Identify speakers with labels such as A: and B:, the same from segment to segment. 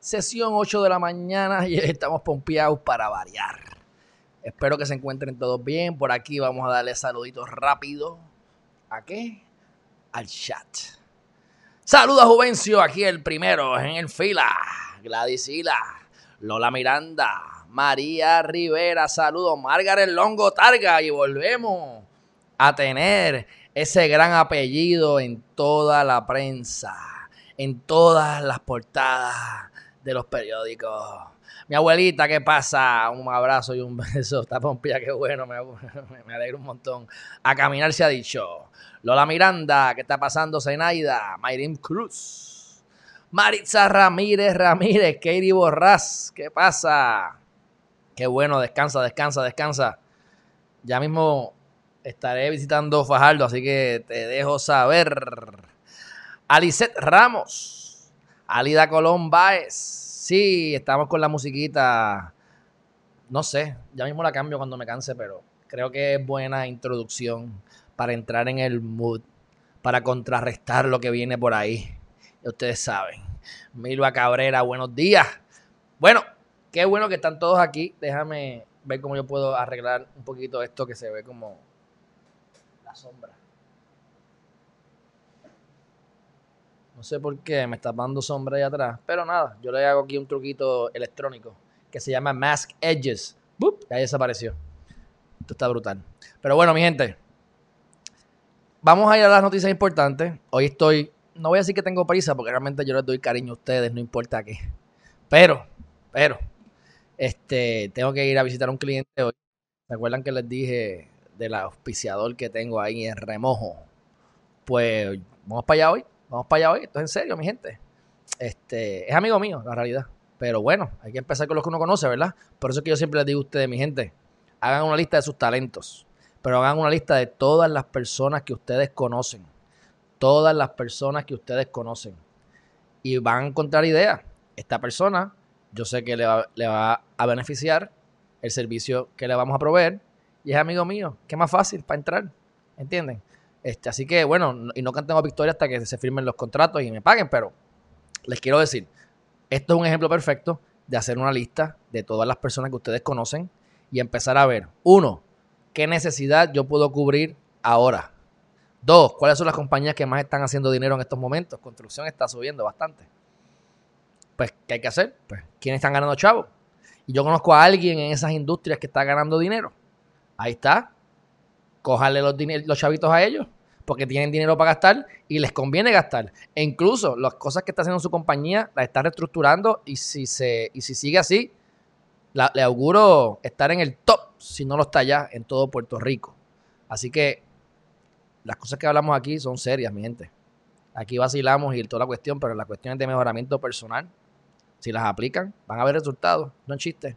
A: Sesión 8 de la mañana y estamos pompeados para variar. Espero que se encuentren todos bien. Por aquí vamos a darle saluditos rápido. ¿A qué? Al chat. Saludos Juvencio, aquí el primero en el fila. Gladys Hila, Lola Miranda, María Rivera, saludos. Margaret Longo Targa y volvemos a tener ese gran apellido en toda la prensa, en todas las portadas de los periódicos. Mi abuelita, ¿qué pasa? Un abrazo y un beso. Está pompía, qué bueno, me, me alegro un montón. A caminar se ha dicho. Lola Miranda, ¿qué está pasando? Zenaida, Mayrim Cruz. Maritza Ramírez Ramírez, Katie Borrás, ¿qué pasa? Qué bueno, descansa, descansa, descansa. Ya mismo estaré visitando Fajardo, así que te dejo saber. Alicet Ramos, Alida Colón Baez. Sí, estamos con la musiquita. No sé, ya mismo la cambio cuando me canse, pero creo que es buena introducción para entrar en el mood, para contrarrestar lo que viene por ahí. ustedes saben. Milva Cabrera, buenos días. Bueno, qué bueno que están todos aquí. Déjame ver cómo yo puedo arreglar un poquito esto que se ve como sombra. No sé por qué me está dando sombra ahí atrás. Pero nada, yo le hago aquí un truquito electrónico que se llama Mask Edges. Y ahí desapareció. Esto está brutal. Pero bueno, mi gente. Vamos a ir a las noticias importantes. Hoy estoy. No voy a decir que tengo prisa porque realmente yo les doy cariño a ustedes, no importa qué. Pero, pero, este, tengo que ir a visitar a un cliente hoy. ¿Se acuerdan que les dije del auspiciador que tengo ahí en remojo. Pues vamos para allá hoy, vamos para allá hoy, esto es en serio, mi gente. Este, es amigo mío, la realidad. Pero bueno, hay que empezar con los que uno conoce, ¿verdad? Por eso es que yo siempre les digo a ustedes, mi gente, hagan una lista de sus talentos, pero hagan una lista de todas las personas que ustedes conocen. Todas las personas que ustedes conocen. Y van a encontrar ideas. Esta persona, yo sé que le le va a beneficiar el servicio que le vamos a proveer y es amigo mío. Qué más fácil para entrar. ¿Entienden? Este, así que bueno, y no cantemos victoria hasta que se firmen los contratos y me paguen, pero les quiero decir, esto es un ejemplo perfecto de hacer una lista de todas las personas que ustedes conocen y empezar a ver, uno, qué necesidad yo puedo cubrir ahora. Dos, cuáles son las compañías que más están haciendo dinero en estos momentos. Construcción está subiendo bastante. Pues, ¿qué hay que hacer? Pues, ¿quiénes están ganando chavos? Y yo conozco a alguien en esas industrias que está ganando dinero. Ahí está. Cójale los, los chavitos a ellos porque tienen dinero para gastar y les conviene gastar. E incluso las cosas que está haciendo su compañía las está reestructurando y si, se, y si sigue así, le auguro estar en el top, si no lo está ya, en todo Puerto Rico. Así que las cosas que hablamos aquí son serias, mi gente. Aquí vacilamos y toda la cuestión, pero las cuestiones de mejoramiento personal, si las aplican, van a ver resultados. No es chiste.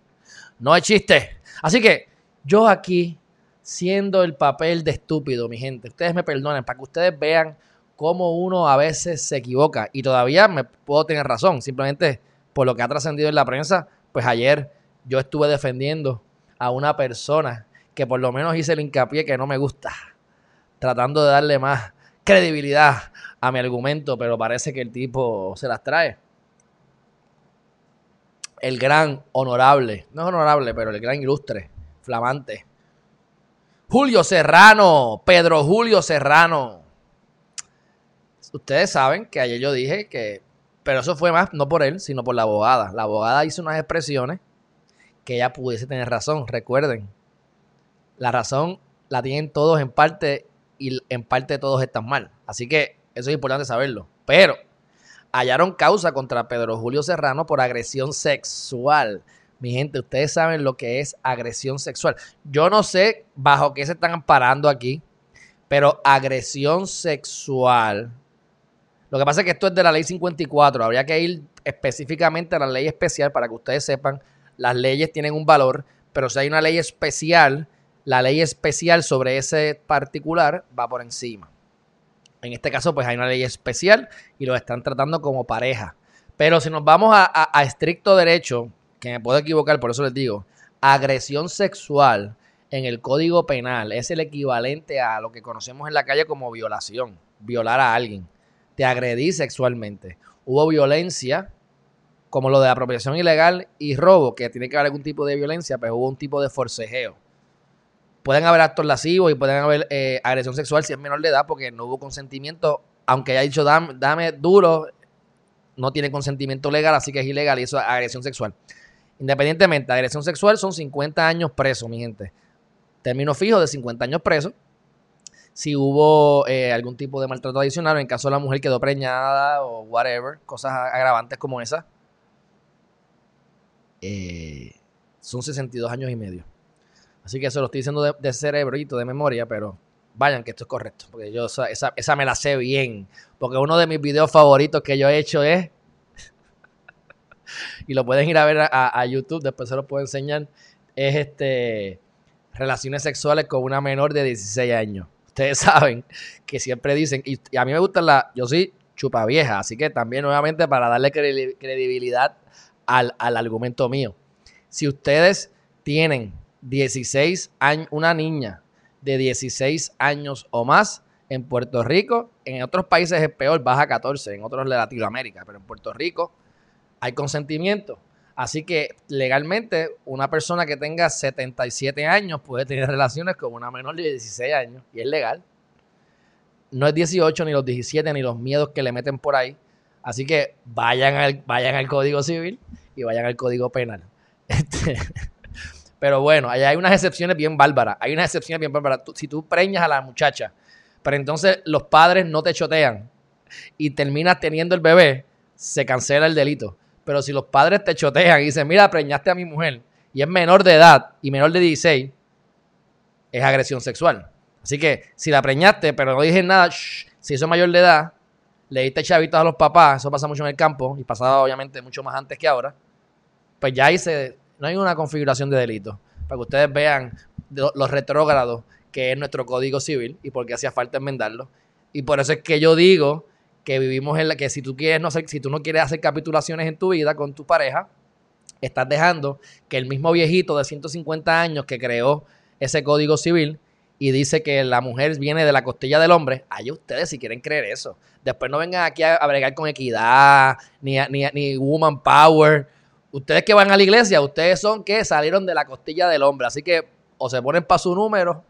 A: No es chiste. Así que yo aquí, siendo el papel de estúpido, mi gente, ustedes me perdonen, para que ustedes vean cómo uno a veces se equivoca. Y todavía me puedo tener razón, simplemente por lo que ha trascendido en la prensa, pues ayer yo estuve defendiendo a una persona que por lo menos hice el hincapié que no me gusta, tratando de darle más credibilidad a mi argumento, pero parece que el tipo se las trae. El gran honorable, no es honorable, pero el gran ilustre flamante. Julio Serrano, Pedro Julio Serrano. Ustedes saben que ayer yo dije que, pero eso fue más no por él, sino por la abogada. La abogada hizo unas expresiones que ella pudiese tener razón. Recuerden, la razón la tienen todos en parte y en parte todos están mal. Así que eso es importante saberlo. Pero hallaron causa contra Pedro Julio Serrano por agresión sexual. Mi gente, ustedes saben lo que es agresión sexual. Yo no sé bajo qué se están amparando aquí, pero agresión sexual. Lo que pasa es que esto es de la ley 54. Habría que ir específicamente a la ley especial para que ustedes sepan. Las leyes tienen un valor, pero si hay una ley especial, la ley especial sobre ese particular va por encima. En este caso, pues hay una ley especial y lo están tratando como pareja. Pero si nos vamos a, a estricto derecho, que me puedo equivocar, por eso les digo, agresión sexual en el Código Penal es el equivalente a lo que conocemos en la calle como violación, violar a alguien. Te agredí sexualmente. Hubo violencia, como lo de apropiación ilegal y robo, que tiene que haber algún tipo de violencia, pero hubo un tipo de forcejeo. Pueden haber actos lascivos y pueden haber eh, agresión sexual si es menor de edad porque no hubo consentimiento. Aunque haya dicho dame, dame duro, no tiene consentimiento legal, así que es ilegal y eso es agresión sexual. Independientemente, agresión sexual son 50 años preso, mi gente. Término fijo de 50 años preso. Si hubo eh, algún tipo de maltrato adicional, en caso de la mujer quedó preñada o whatever, cosas agravantes como esa, eh, son 62 años y medio. Así que eso lo estoy diciendo de, de cerebrito, de memoria, pero vayan que esto es correcto. Porque yo esa, esa, me la sé bien. Porque uno de mis videos favoritos que yo he hecho es. y lo pueden ir a ver a, YouTube, después se lo puedo enseñar. Es este. Relaciones sexuales con una menor de 16 años. Ustedes saben que siempre dicen. Y, a mí me gusta la. Yo soy chupa vieja, así que también, nuevamente, para darle credibilidad al, al argumento mío. Si ustedes tienen 16 años, una niña de 16 años o más en Puerto Rico. En otros países es peor, baja 14, en otros de Latinoamérica, pero en Puerto Rico hay consentimiento. Así que legalmente una persona que tenga 77 años puede tener relaciones con una menor de 16 años y es legal. No es 18 ni los 17 ni los miedos que le meten por ahí. Así que vayan al, vayan al Código Civil y vayan al Código Penal. Este, pero bueno, allá hay unas excepciones bien bárbaras. Hay unas excepciones bien bárbaras. si tú preñas a la muchacha, pero entonces los padres no te chotean y terminas teniendo el bebé, se cancela el delito. Pero si los padres te chotean y dicen, mira, preñaste a mi mujer y es menor de edad y menor de 16, es agresión sexual. Así que si la preñaste, pero no dije nada, si eso es mayor de edad, le diste chavitos a los papás, eso pasa mucho en el campo y pasaba obviamente mucho más antes que ahora, pues ya ahí se, no hay una configuración de delito. Para que ustedes vean los retrógrados que es nuestro código civil y por qué hacía falta enmendarlo. Y por eso es que yo digo que vivimos en la que si tú quieres no si tú no quieres hacer capitulaciones en tu vida con tu pareja, estás dejando que el mismo viejito de 150 años que creó ese código civil y dice que la mujer viene de la costilla del hombre, hay ustedes si quieren creer eso. Después no vengan aquí a, bregar con equidad, ni, ni, ni woman power, Ustedes que van a la iglesia, ustedes son que salieron de la costilla del hombre. Así que o se ponen para su número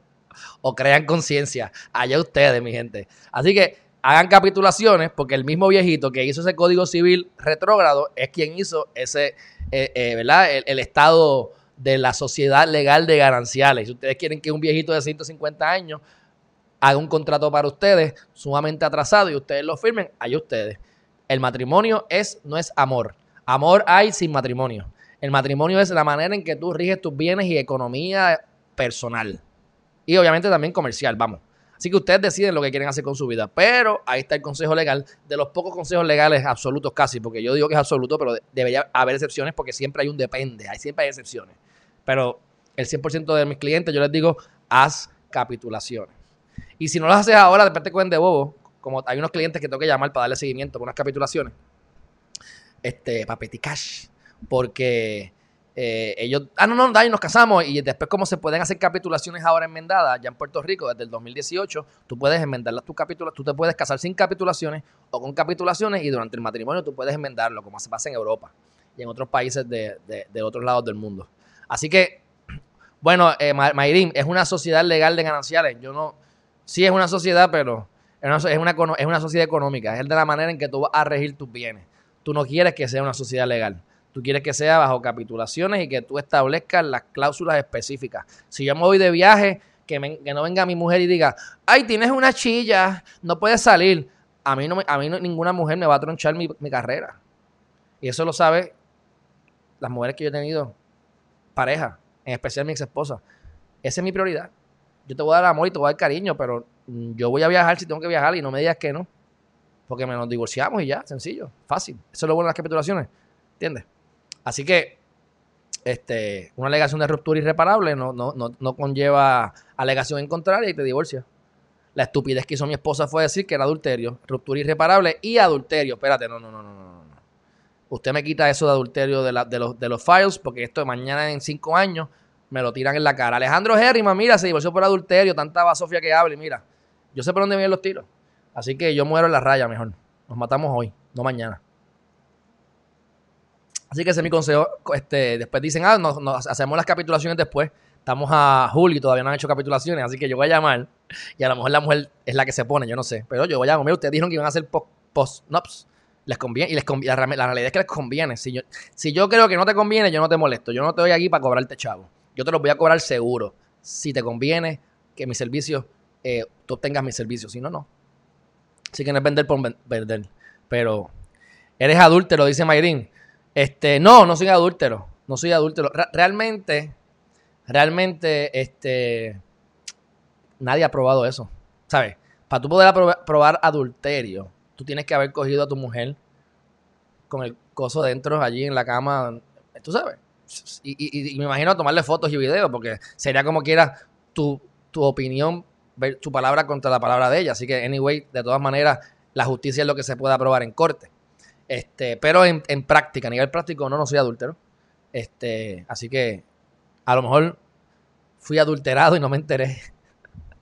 A: o crean conciencia. Allá ustedes, mi gente. Así que hagan capitulaciones porque el mismo viejito que hizo ese código civil retrógrado es quien hizo ese, eh, eh, ¿verdad? El, estado de la sociedad legal de gananciales. Si ustedes quieren que un viejito de 150 años haga un contrato para ustedes sumamente atrasado y ustedes lo firmen, allá ustedes. El matrimonio es, no es amor. Amor hay sin matrimonio. El matrimonio es la manera en que tú riges tus bienes y economía personal. Y obviamente también comercial, vamos. Así que ustedes deciden lo que quieren hacer con su vida. Pero ahí está el consejo legal, de los pocos consejos legales absolutos casi, porque yo digo que es absoluto, pero debería haber excepciones porque siempre hay un depende, hay, siempre hay excepciones. Pero el 100% de mis clientes yo les digo, haz capitulaciones. Y si no las haces ahora, después te cuenten de bobo, como hay unos clientes que tengo que llamar para darle seguimiento con unas capitulaciones este, Papeti Cash, porque eh, ellos, ah, no, no, da, y nos casamos, y después como se pueden hacer capitulaciones ahora enmendadas, ya en Puerto Rico, desde el 2018, tú puedes enmendar tus capítulos, tú te puedes casar sin capitulaciones o con capitulaciones, y durante el matrimonio tú puedes enmendarlo, como se pasa en Europa y en otros países de, otros lados del mundo. Así que, bueno, eh, Mayrim, es una sociedad legal de gananciales, yo no, sí es una sociedad, pero es una, es una, es una sociedad económica, es de la manera en que tú vas a regir tus bienes. Tú no quieres que sea una sociedad legal. Tú quieres que sea bajo capitulaciones y que tú establezcas las cláusulas específicas. Si yo me voy de viaje, que, no venga mi mujer y diga, ay, tienes una chilla, no puedes salir. A mí, no a mí ninguna mujer me va a tronchar mi, carrera. Y eso lo sabe las mujeres que yo he tenido, pareja, en especial mi ex esposa. Esa es mi prioridad. Yo te voy a dar amor y te voy a dar cariño, pero yo voy a viajar si tengo que viajar y no me digas que no. porque me nos divorciamos y ya, sencillo, fácil. Eso es lo bueno de las capitulaciones, ¿entiendes? Así que este, una alegación de ruptura irreparable no, no, no, no conlleva alegación en contraria y te divorcia. La estupidez que hizo mi esposa fue decir que era adulterio, ruptura irreparable y adulterio. Espérate, no, no, no, no, no. Usted me quita eso de adulterio de, la, de, los, de los files, porque esto mañana en cinco años me lo tiran en la cara. Alejandro Herriman, mira, se divorció por adulterio, tanta Sofía que hable, mira. Yo sé por dónde vienen los tiros. Así que yo muero en la raya mejor. Nos matamos hoy, no mañana. Así que ese es mi consejo. Este, después dicen, ah, nos, hacemos las capitulaciones después. Estamos a julio y todavía no han hecho capitulaciones, así que yo voy a llamar y a lo mejor la mujer es la que se pone, yo no sé. Pero yo voy a llamar, ustedes dijeron que iban a hacer post-nops. les conviene, y les conviene, la, realidad es que les conviene. Si yo, si yo creo que no te conviene, yo no te molesto. Yo no te voy aquí para cobrarte chavo. Yo te los voy a cobrar seguro. Si te conviene que mi servicio, eh, tú obtengas mi servicio. Si no, no. Así que no es vender por vender. Pero eres adúltero, dice Mayrin. Este, no, no soy adúltero. No soy adúltero. realmente, realmente, este, nadie ha probado eso. ¿Sabes? Para tú poder probar adulterio, tú tienes que haber cogido a tu mujer con el coso dentro allí en la cama. Tú sabes. Y, me imagino tomarle fotos y videos, porque sería como quiera tu, tu opinión, ver tu palabra contra la palabra de ella. Así que, anyway, de todas maneras, la justicia es lo que se puede aprobar en corte. Este, pero en, práctica, a nivel práctico, no, no soy adúltero. Este, así que a lo mejor fui adulterado y no me enteré.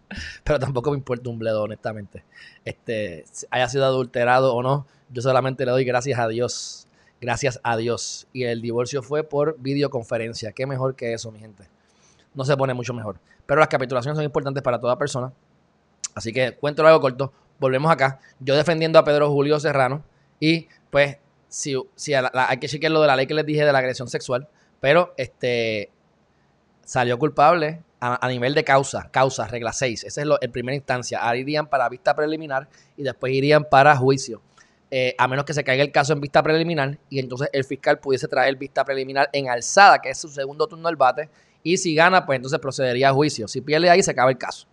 A: pero tampoco me importa un bledo, honestamente. Este, haya sido adulterado o no, yo solamente le doy gracias a Dios. Gracias a Dios. Y el divorcio fue por videoconferencia. Qué mejor que eso, mi gente. No se pone mucho mejor. Pero las capitulaciones son importantes para toda persona. Así que cuento algo corto. Volvemos acá. Yo defendiendo a Pedro Julio Serrano. Y pues si, si hay que chequear lo de la ley que les dije de la agresión sexual, pero este salió culpable a, nivel de causa, causa, regla 6. Esa es lo, en primera instancia. Ahora irían para vista preliminar y después irían para juicio. Eh, a menos que se caiga el caso en vista preliminar y entonces el fiscal pudiese traer vista preliminar en alzada, que es su segundo turno del bate, y si gana, pues entonces procedería a juicio. Si pierde ahí, se acaba el caso.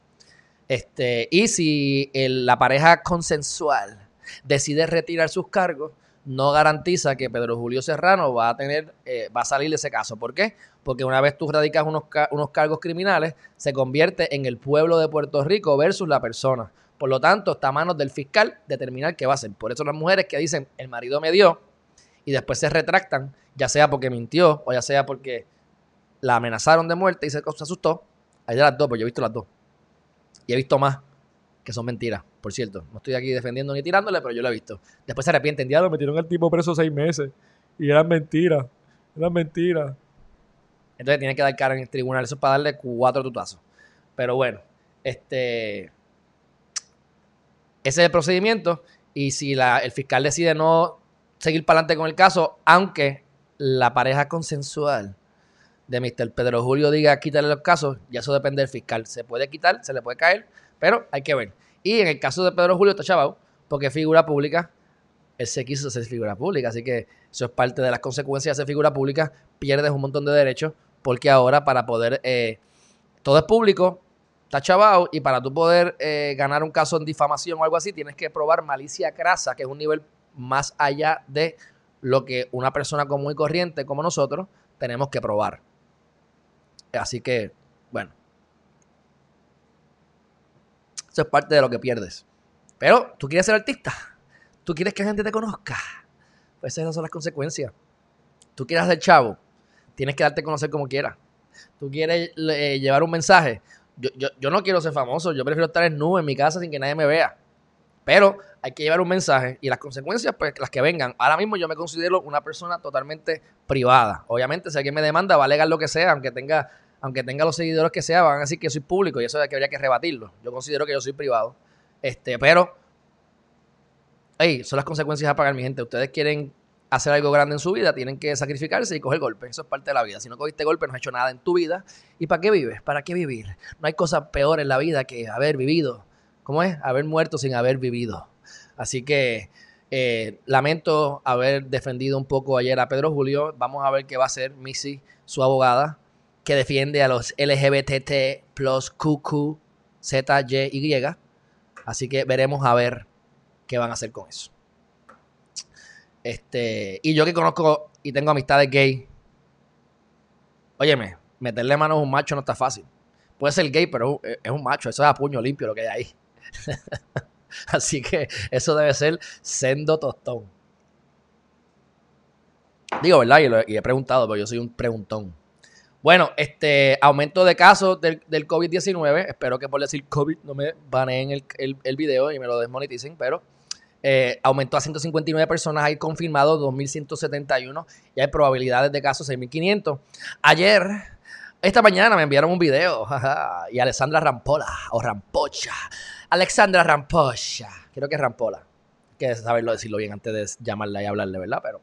A: Este, y si la pareja consensual decide retirar sus cargos, no garantiza que Pedro Julio Serrano va a tener, eh, va a salir de ese caso. ¿Por qué? Porque una vez tú radicas unos, unos cargos criminales, se convierte en el pueblo de Puerto Rico versus la persona. Por lo tanto, está a manos del fiscal determinar qué va a hacer. Por eso las mujeres que dicen, el marido me dio, y después se retractan, ya sea porque mintió o ya sea porque la amenazaron de muerte y se, asustó. Hay de las dos, pues yo he visto las dos. Y he visto más que son mentiras, por cierto. No estoy aquí defendiendo ni tirándole, pero yo lo he visto. Después se arrepienten. Diablo, metieron al tipo preso seis meses. Y eran mentiras. Eran mentiras. Entonces tiene que dar cara en el tribunal. Eso es para darle cuatro tutazos. Pero bueno, este. Ese es el procedimiento. Y si el fiscal decide no seguir para adelante con el caso, aunque la pareja consensual de Mr. Pedro Julio diga quitarle los casos, ya eso depende del fiscal. Se puede quitar, se le puede caer, pero hay que ver. Y en el caso de Pedro Julio está chavado, porque figura pública, él se quiso ser figura pública, así que eso es parte de las consecuencias de ser figura pública, pierdes un montón de derechos, porque ahora para poder, eh, todo es público, está chavado, y para tú poder eh, ganar un caso en difamación o algo así, tienes que probar malicia crasa, que es un nivel más allá de lo que una persona común y corriente como nosotros tenemos que probar. Así que, bueno, es parte de lo que pierdes. Pero tú quieres ser artista. Tú quieres que la gente te conozca. Pues esas son las consecuencias. Tú quieres ser chavo. Tienes que darte a conocer como quieras. Tú quieres eh, llevar un mensaje. Yo, no quiero ser famoso. Yo prefiero estar en nube en mi casa sin que nadie me vea. Pero hay que llevar un mensaje y las consecuencias, pues las que vengan. Ahora mismo yo me considero una persona totalmente privada. Obviamente, si alguien me demanda, va a alegar lo que sea, aunque tenga aunque tenga los seguidores que sea, van a decir que soy público y eso es que habría que rebatirlo. Yo considero que yo soy privado. Este, pero, hey, son las consecuencias a pagar, mi gente. Ustedes quieren hacer algo grande en su vida, tienen que sacrificarse y coger golpe. Eso es parte de la vida. Si no cogiste golpe, no has hecho nada en tu vida. ¿Y para qué vives? ¿Para qué vivir? No hay cosa peor en la vida que haber vivido. ¿Cómo es? Haber muerto sin haber vivido. Así que eh, lamento haber defendido un poco ayer a Pedro Julio. Vamos a ver qué va a hacer Missy, su abogada que defiende a los LGBT plus QQ, Z, Y, Y. Así que veremos a ver qué van a hacer con eso. Este, y yo que conozco y tengo amistades gay, óyeme, meterle mano a un macho no está fácil. Puede ser gay, pero es un macho, eso es a puño limpio lo que hay ahí. Así que eso debe ser sendo tostón. Digo, ¿verdad? Y, he preguntado, pero yo soy un preguntón. Bueno, este aumento de casos del, COVID-19. Espero que por decir COVID no me baneen el, el, el video y me lo desmoneticen, pero eh, aumentó a 159 personas, hay confirmados 2.171 y hay probabilidades de casos 6.500. Ayer, esta mañana me enviaron un video y Alexandra Rampola o Rampocha. Alexandra Rampocha, creo que es Rampola. Que saberlo decirlo bien antes de llamarla y hablarle, ¿verdad? Pero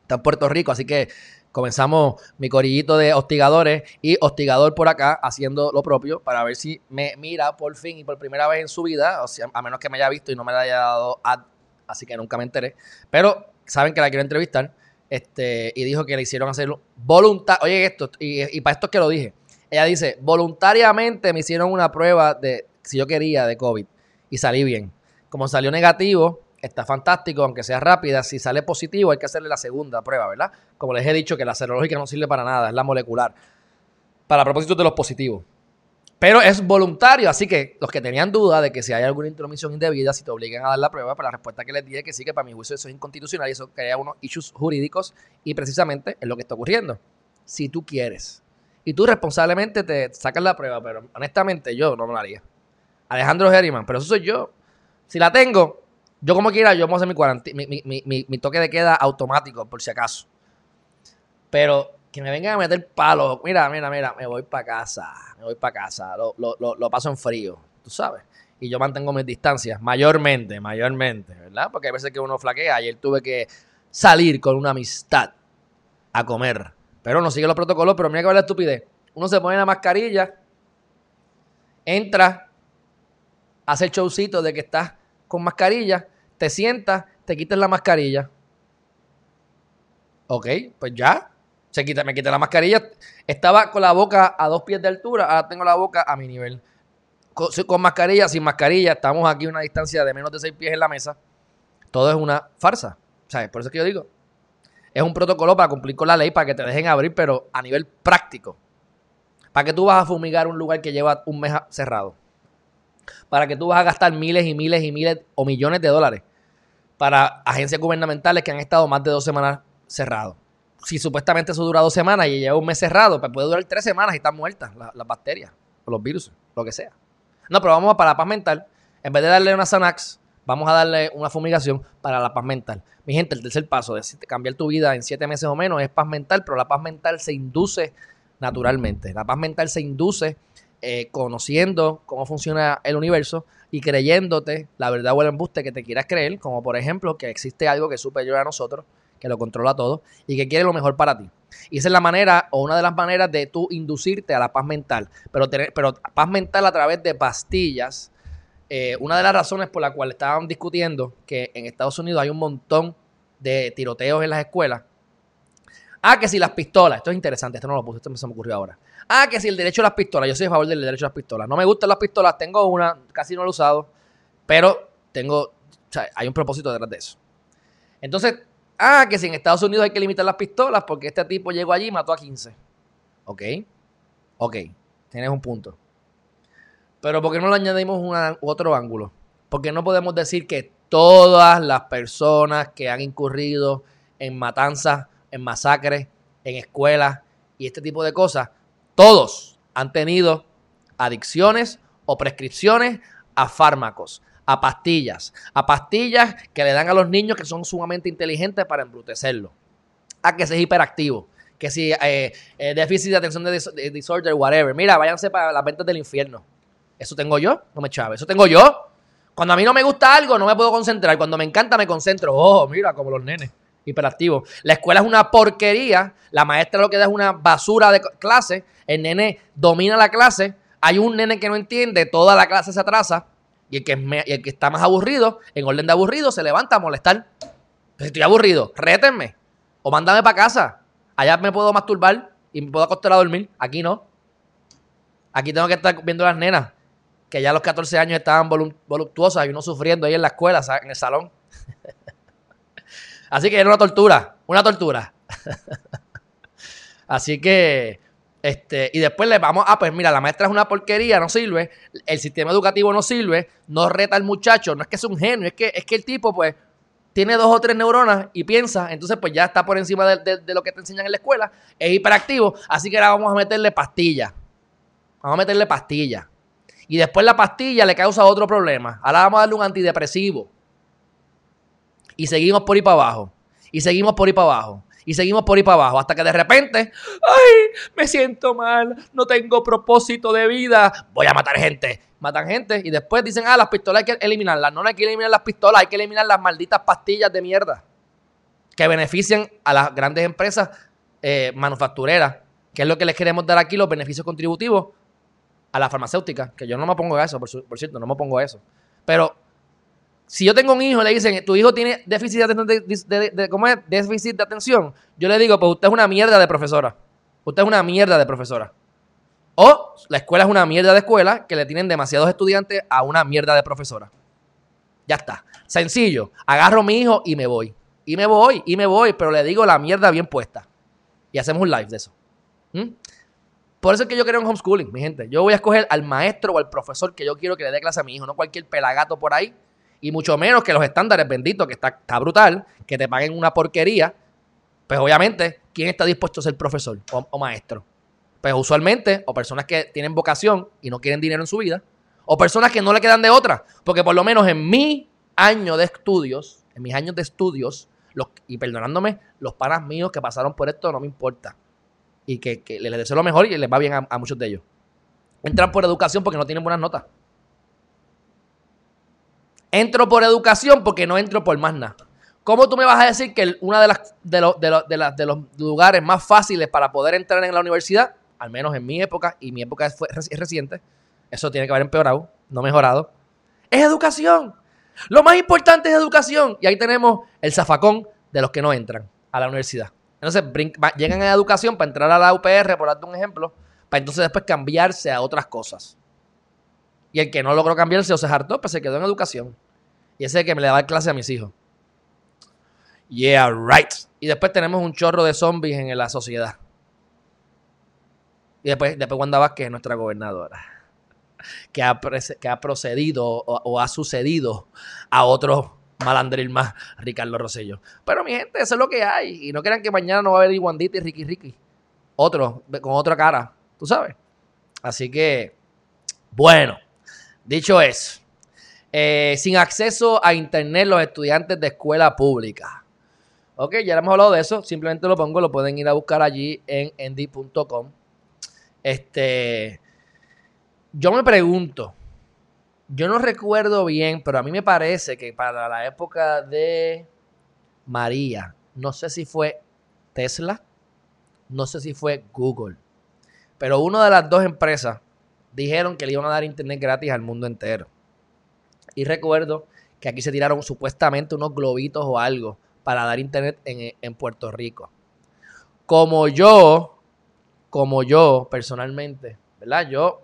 A: está en Puerto Rico, así que comenzamos mi corillito de hostigadores y hostigador por acá haciendo lo propio para ver si me mira por fin y por primera vez en su vida, o sea, a menos que me haya visto y no me la haya dado ad, así que nunca me enteré. Pero saben que la quiero entrevistar este, y dijo que le hicieron hacerlo voluntario. Oye, esto, y, y para esto es que lo dije. Ella dice, voluntariamente me hicieron una prueba de si yo quería de COVID y salí bien. Como salió negativo, está fantástico, aunque sea rápida. Si sale positivo, hay que hacerle la segunda prueba, ¿verdad? Como les he dicho, que la serológica no sirve para nada, es la molecular. Para propósito de los positivos. Pero es voluntario, así que los que tenían duda de que si hay alguna intromisión indebida, si te obligan a dar la prueba, pues la respuesta que les dije es que sí, que para mi juicio eso es inconstitucional y eso crea unos issues jurídicos y precisamente es lo que está ocurriendo. Si tú quieres y tú responsablemente te sacas la prueba, pero honestamente yo no lo haría. Alejandro Herriman, pero eso soy yo. Si la tengo, yo como quiera, yo vamos a hacer mi, mi, mi, mi, toque de queda automático, por si acaso. Pero que me vengan a meter palos. Mira, mira, mira, me voy para casa. Me voy para casa. Lo, lo, lo, paso en frío, tú sabes. Y yo mantengo mis distancias, mayormente, mayormente, ¿verdad? Porque hay veces que uno flaquea. Ayer tuve que salir con una amistad a comer. Pero no sigue los protocolos, pero mira que va la estupidez. Uno se pone la mascarilla, entra, hace el showcito de que estás con mascarilla, te sientas, te quitas la mascarilla. Ok, pues ya. Se quita, me quité la mascarilla. Estaba con la boca a dos pies de altura, ahora tengo la boca a mi nivel. Con, mascarilla, sin mascarilla, estamos aquí a una distancia de menos de seis pies en la mesa. Todo es una farsa. ¿Sabes? Por eso es que yo digo. Es un protocolo para cumplir con la ley, para que te dejen abrir, pero a nivel práctico. ¿Para que tú vas a fumigar un lugar que lleva un mes cerrado? Para que tú vas a gastar miles y miles y miles o millones de dólares para agencias gubernamentales que han estado más de dos semanas cerrados. Si supuestamente eso dura dos semanas y lleva un mes cerrado, pues puede durar tres semanas y están muertas las bacterias o los virus, lo que sea. No, pero vamos a para la paz mental. En vez de darle una Xanax, vamos a darle una fumigación para la paz mental. Mi gente, el tercer paso de cambiar tu vida en siete meses o menos es paz mental, pero la paz mental se induce naturalmente. La paz mental se induce eh, conociendo cómo funciona el universo y creyéndote la verdad o el embuste que te quieras creer, como por ejemplo que existe algo que es superior a nosotros, que lo controla todo y que quiere lo mejor para ti. Y esa es la manera o una de las maneras de tú inducirte a la paz mental, pero, tener, pero paz mental a través de pastillas. Eh, una de las razones por la cual estaban discutiendo que en Estados Unidos hay un montón de tiroteos en las escuelas. Ah, que si las pistolas, esto es interesante, esto no lo puse, esto se me ocurrió ahora. Ah, que si el derecho a las pistolas. Yo soy a favor del derecho a las pistolas. No me gustan las pistolas, tengo una, casi no la he usado, pero tengo, o sea, hay un propósito detrás de eso. Entonces, ah, que si en Estados Unidos hay que limitar las pistolas porque este tipo llegó allí y mató a 15. Ok, ok, tienes un punto. Pero ¿por qué no le añadimos otro ángulo? Porque no podemos decir que todas las personas que han incurrido en matanzas, en masacres, en escuelas y este tipo de cosas todos han tenido adicciones o prescripciones a fármacos, a pastillas, a pastillas que le dan a los niños que son sumamente inteligentes para embrutecerlo, a que sea hiperactivo, que si eh, eh, déficit de atención de, disorder, whatever. Mira, váyanse para las ventas del infierno. Eso tengo yo, no me chave, eso tengo yo. Cuando a mí no me gusta algo, no me puedo concentrar. Cuando me encanta, me concentro. Oh, mira, como los nenes hiperactivo. La escuela es una porquería, la maestra lo que da es una basura de clase, el nene domina la clase, hay un nene que no entiende, toda la clase se atrasa, y el que, el que está más aburrido, en orden de aburrido, se levanta a molestar. Pues estoy aburrido, rétenme, o mándame para casa. Allá me puedo masturbar y me puedo acostar a dormir, aquí no. Aquí tengo que estar viendo a las nenas que ya a los 14 años estaban voluptuosas y uno sufriendo ahí en la escuela, en el salón. Así que era una tortura, una tortura. Así que, este, y después le vamos, ah, pues mira, la maestra es una porquería, no sirve, el sistema educativo no sirve, no reta al muchacho, no es que es un genio, es que, es que el tipo, pues, tiene dos o tres neuronas y piensa, entonces pues ya está por encima de, de lo que te enseñan en la escuela, es hiperactivo, así que ahora vamos a meterle pastilla. Vamos a meterle pastilla. Y después la pastilla le causa otro problema. Ahora vamos a darle un antidepresivo. Y seguimos por ahí para abajo. Y seguimos por ahí para abajo. Y seguimos por ahí para abajo. Hasta que de repente, ¡ay! Me siento mal. No tengo propósito de vida. Voy a matar gente. Matan gente. Y después dicen, ah, las pistolas hay que eliminarlas. No, no hay que eliminar las pistolas. Hay que eliminar las malditas pastillas de mierda. Que benefician a las grandes empresas eh, manufactureras. Que es lo que les queremos dar aquí, los beneficios contributivos a la farmacéutica, que yo no me pongo a eso, por, cierto, no me pongo a eso. Pero si yo tengo un hijo le dicen, tu hijo tiene déficit de, ¿cómo es? déficit de atención, yo le digo, pues usted es una mierda de profesora. Usted es una mierda de profesora. O la escuela es una mierda de escuela que le tienen demasiados estudiantes a una mierda de profesora. Ya está. Sencillo. Agarro a mi hijo y me voy. Y me voy, y me voy, pero le digo la mierda bien puesta. Y hacemos un live de eso. ¿Mm? Por eso es que yo creo en homeschooling, mi gente. Yo voy a escoger al maestro o al profesor que yo quiero que le dé clase a mi hijo, no cualquier pelagato por ahí. Y mucho menos que los estándares benditos, que está, brutal, que te paguen una porquería. Pues obviamente, ¿quién está dispuesto a ser profesor o, maestro? Pues usualmente, o personas que tienen vocación y no quieren dinero en su vida, o personas que no le quedan de otra. Porque por lo menos en mi año de estudios, en mis años de estudios, y perdonándome, los panas míos que pasaron por esto no me importa y que, les deseo lo mejor y les va bien a, muchos de ellos. Entran por educación porque no tienen buenas notas. Entro por educación porque no entro por más nada. ¿Cómo tú me vas a decir que uno de, las, de, de, los lugares más fáciles para poder entrar en la universidad, al menos en mi época, y mi época fue, es reciente, eso tiene que haber empeorado, no mejorado, es educación. Lo más importante es educación. Y ahí tenemos el zafacón de los que no entran a la universidad. Entonces llegan a educación para entrar a la UPR, por darte un ejemplo, para entonces después cambiarse a otras cosas. Y el que no logró cambiarse o se hartó, pues se quedó en educación. Y ese es el que me le daba clase a mis hijos. Yeah, right. Y después tenemos un chorro de zombies en la sociedad. Y después, después Wanda Vázquez, nuestra gobernadora, que ha, que ha procedido o, ha sucedido a otros malandril más Ricardo Rosello. Pero mi gente, eso es lo que hay. Y no crean que mañana no va a haber Iguandita y Ricky Ricky. Otro, con otra cara, tú sabes. Así que, bueno, dicho eso, eh, sin acceso a internet los estudiantes de escuela pública. Ok, ya hemos hablado de eso, simplemente lo pongo, lo pueden ir a buscar allí en endy.com. Este, yo me pregunto, yo no recuerdo bien, pero a mí me parece que para la época de María, no sé si fue Tesla, no sé si fue Google, pero una de las dos empresas dijeron que le iban a dar internet gratis al mundo entero. Y recuerdo que aquí se tiraron supuestamente unos globitos o algo para dar internet en, en Puerto Rico. Como yo, como yo personalmente, ¿verdad? Yo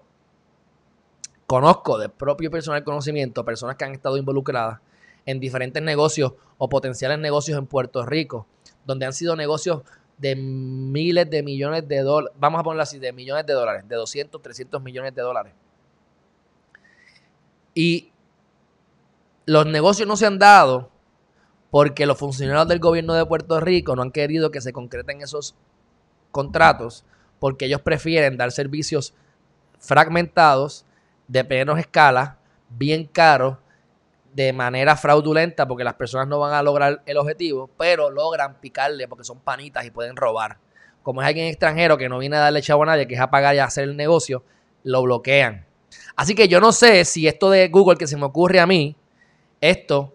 A: conozco de propio personal conocimiento personas que han estado involucradas en diferentes negocios o potenciales negocios en Puerto Rico, donde han sido negocios de miles de millones de dólares, vamos a ponerlo así, de millones de dólares, de 200, 300 millones de dólares. Y los negocios no se han dado porque los funcionarios del gobierno de Puerto Rico no han querido que se concreten esos contratos porque ellos prefieren dar servicios fragmentados de menos escala, bien caro, de manera fraudulenta, porque las personas no van a lograr el objetivo, pero logran picarle porque son panitas y pueden robar. Como es alguien extranjero que no viene a darle chavo a nadie, que es a pagar y a hacer el negocio, lo bloquean. Así que yo no sé si esto de Google que se me ocurre a mí, esto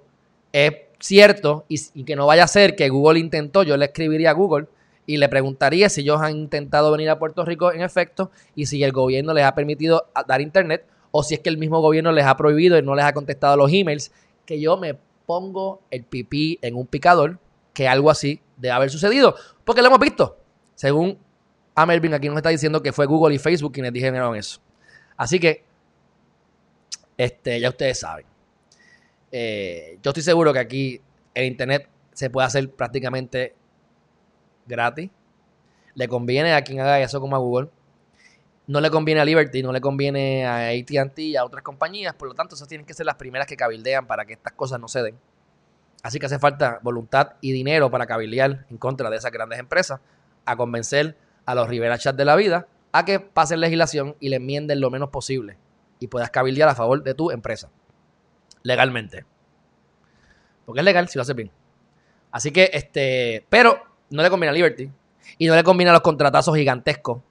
A: es cierto y, que no vaya a ser que Google intentó, yo le escribiría a Google y le preguntaría si ellos han intentado venir a Puerto Rico en efecto y si el gobierno les ha permitido dar internet o si es que el mismo gobierno les ha prohibido y no les ha contestado los emails, que yo me pongo el pipí en un picador, que algo así debe haber sucedido, porque lo hemos visto. Según a Melvin aquí nos está diciendo que fue Google y Facebook quienes dijeron eso. Así que Este, ya ustedes saben. Eh, yo estoy seguro que aquí el internet se puede hacer prácticamente gratis. Le conviene a quien haga eso como a Google. No le conviene a Liberty, no le conviene a ATT y a otras compañías. Por lo tanto, esas tienen que ser las primeras que cabildean para que estas cosas no se den. Así que hace falta voluntad y dinero para cabildear en contra de esas grandes empresas, a convencer a los Rivera Chat de la vida a que pasen legislación y le enmienden lo menos posible y puedas cabildear a favor de tu empresa. Legalmente. Porque es legal si lo haces bien. Así que, este, pero no le conviene a Liberty y no le conviene a los contratazos gigantescos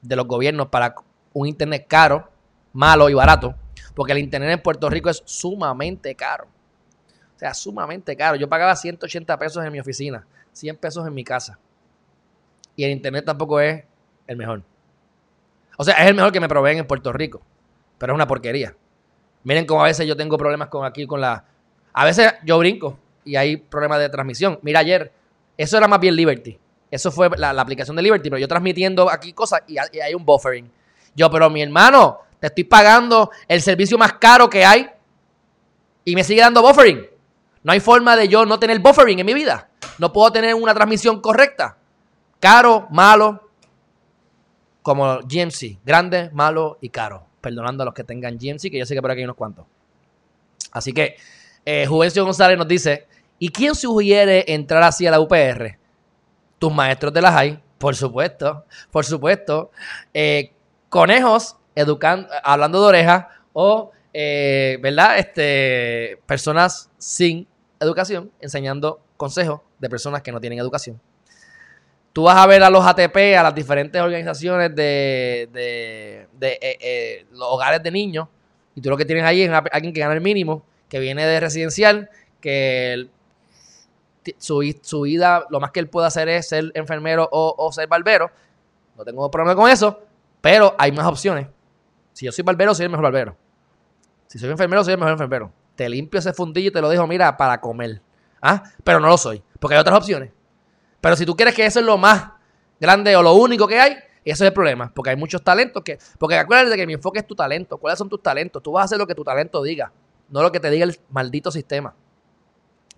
A: de los gobiernos para un internet caro, malo y barato, porque el internet en Puerto Rico es sumamente caro. O sea, sumamente caro. Yo pagaba 180 pesos en mi oficina, 100 pesos en mi casa. Y el internet tampoco es el mejor. O sea, es el mejor que me proveen en Puerto Rico, pero es una porquería. Miren cómo a veces yo tengo problemas con aquí con la... A veces yo brinco y hay problemas de transmisión. Mira, ayer, eso era más bien Liberty. Eso fue la, aplicación de Liberty, pero yo transmitiendo aquí cosas y, hay un buffering. Yo, pero mi hermano, te estoy pagando el servicio más caro que hay y me sigue dando buffering. No hay forma de yo no tener buffering en mi vida. No puedo tener una transmisión correcta. Caro, malo, como GMC. Grande, malo y caro. Perdonando a los que tengan GMC, que yo sé que por aquí hay unos cuantos. Así que eh, Juvencio González nos dice, ¿y quién sugiere entrar así a la UPR? tus maestros de las hay, por supuesto, por supuesto. Eh, conejos educando, hablando de orejas o, eh, ¿verdad? Este, personas sin educación enseñando consejos de personas que no tienen educación. Tú vas a ver a los ATP, a las diferentes organizaciones de, de, eh, los hogares de niños, y tú lo que tienes ahí es alguien que gana el mínimo, que viene de residencial, que su, vida, lo más que él puede hacer es ser enfermero o, ser barbero. No tengo problema con eso, pero hay más opciones. Si yo soy barbero, soy el mejor barbero. Si soy enfermero, soy el mejor enfermero. Te limpio ese fundillo y te lo dejo, mira, para comer. ¿Ah? Pero no lo soy, porque hay otras opciones. Pero si tú quieres que eso es lo más grande o lo único que hay, ese es el problema, porque hay muchos talentos que... Porque acuérdate que mi enfoque es tu talento. ¿Cuáles son tus talentos? Tú vas a hacer lo que tu talento diga, no lo que te diga el maldito sistema.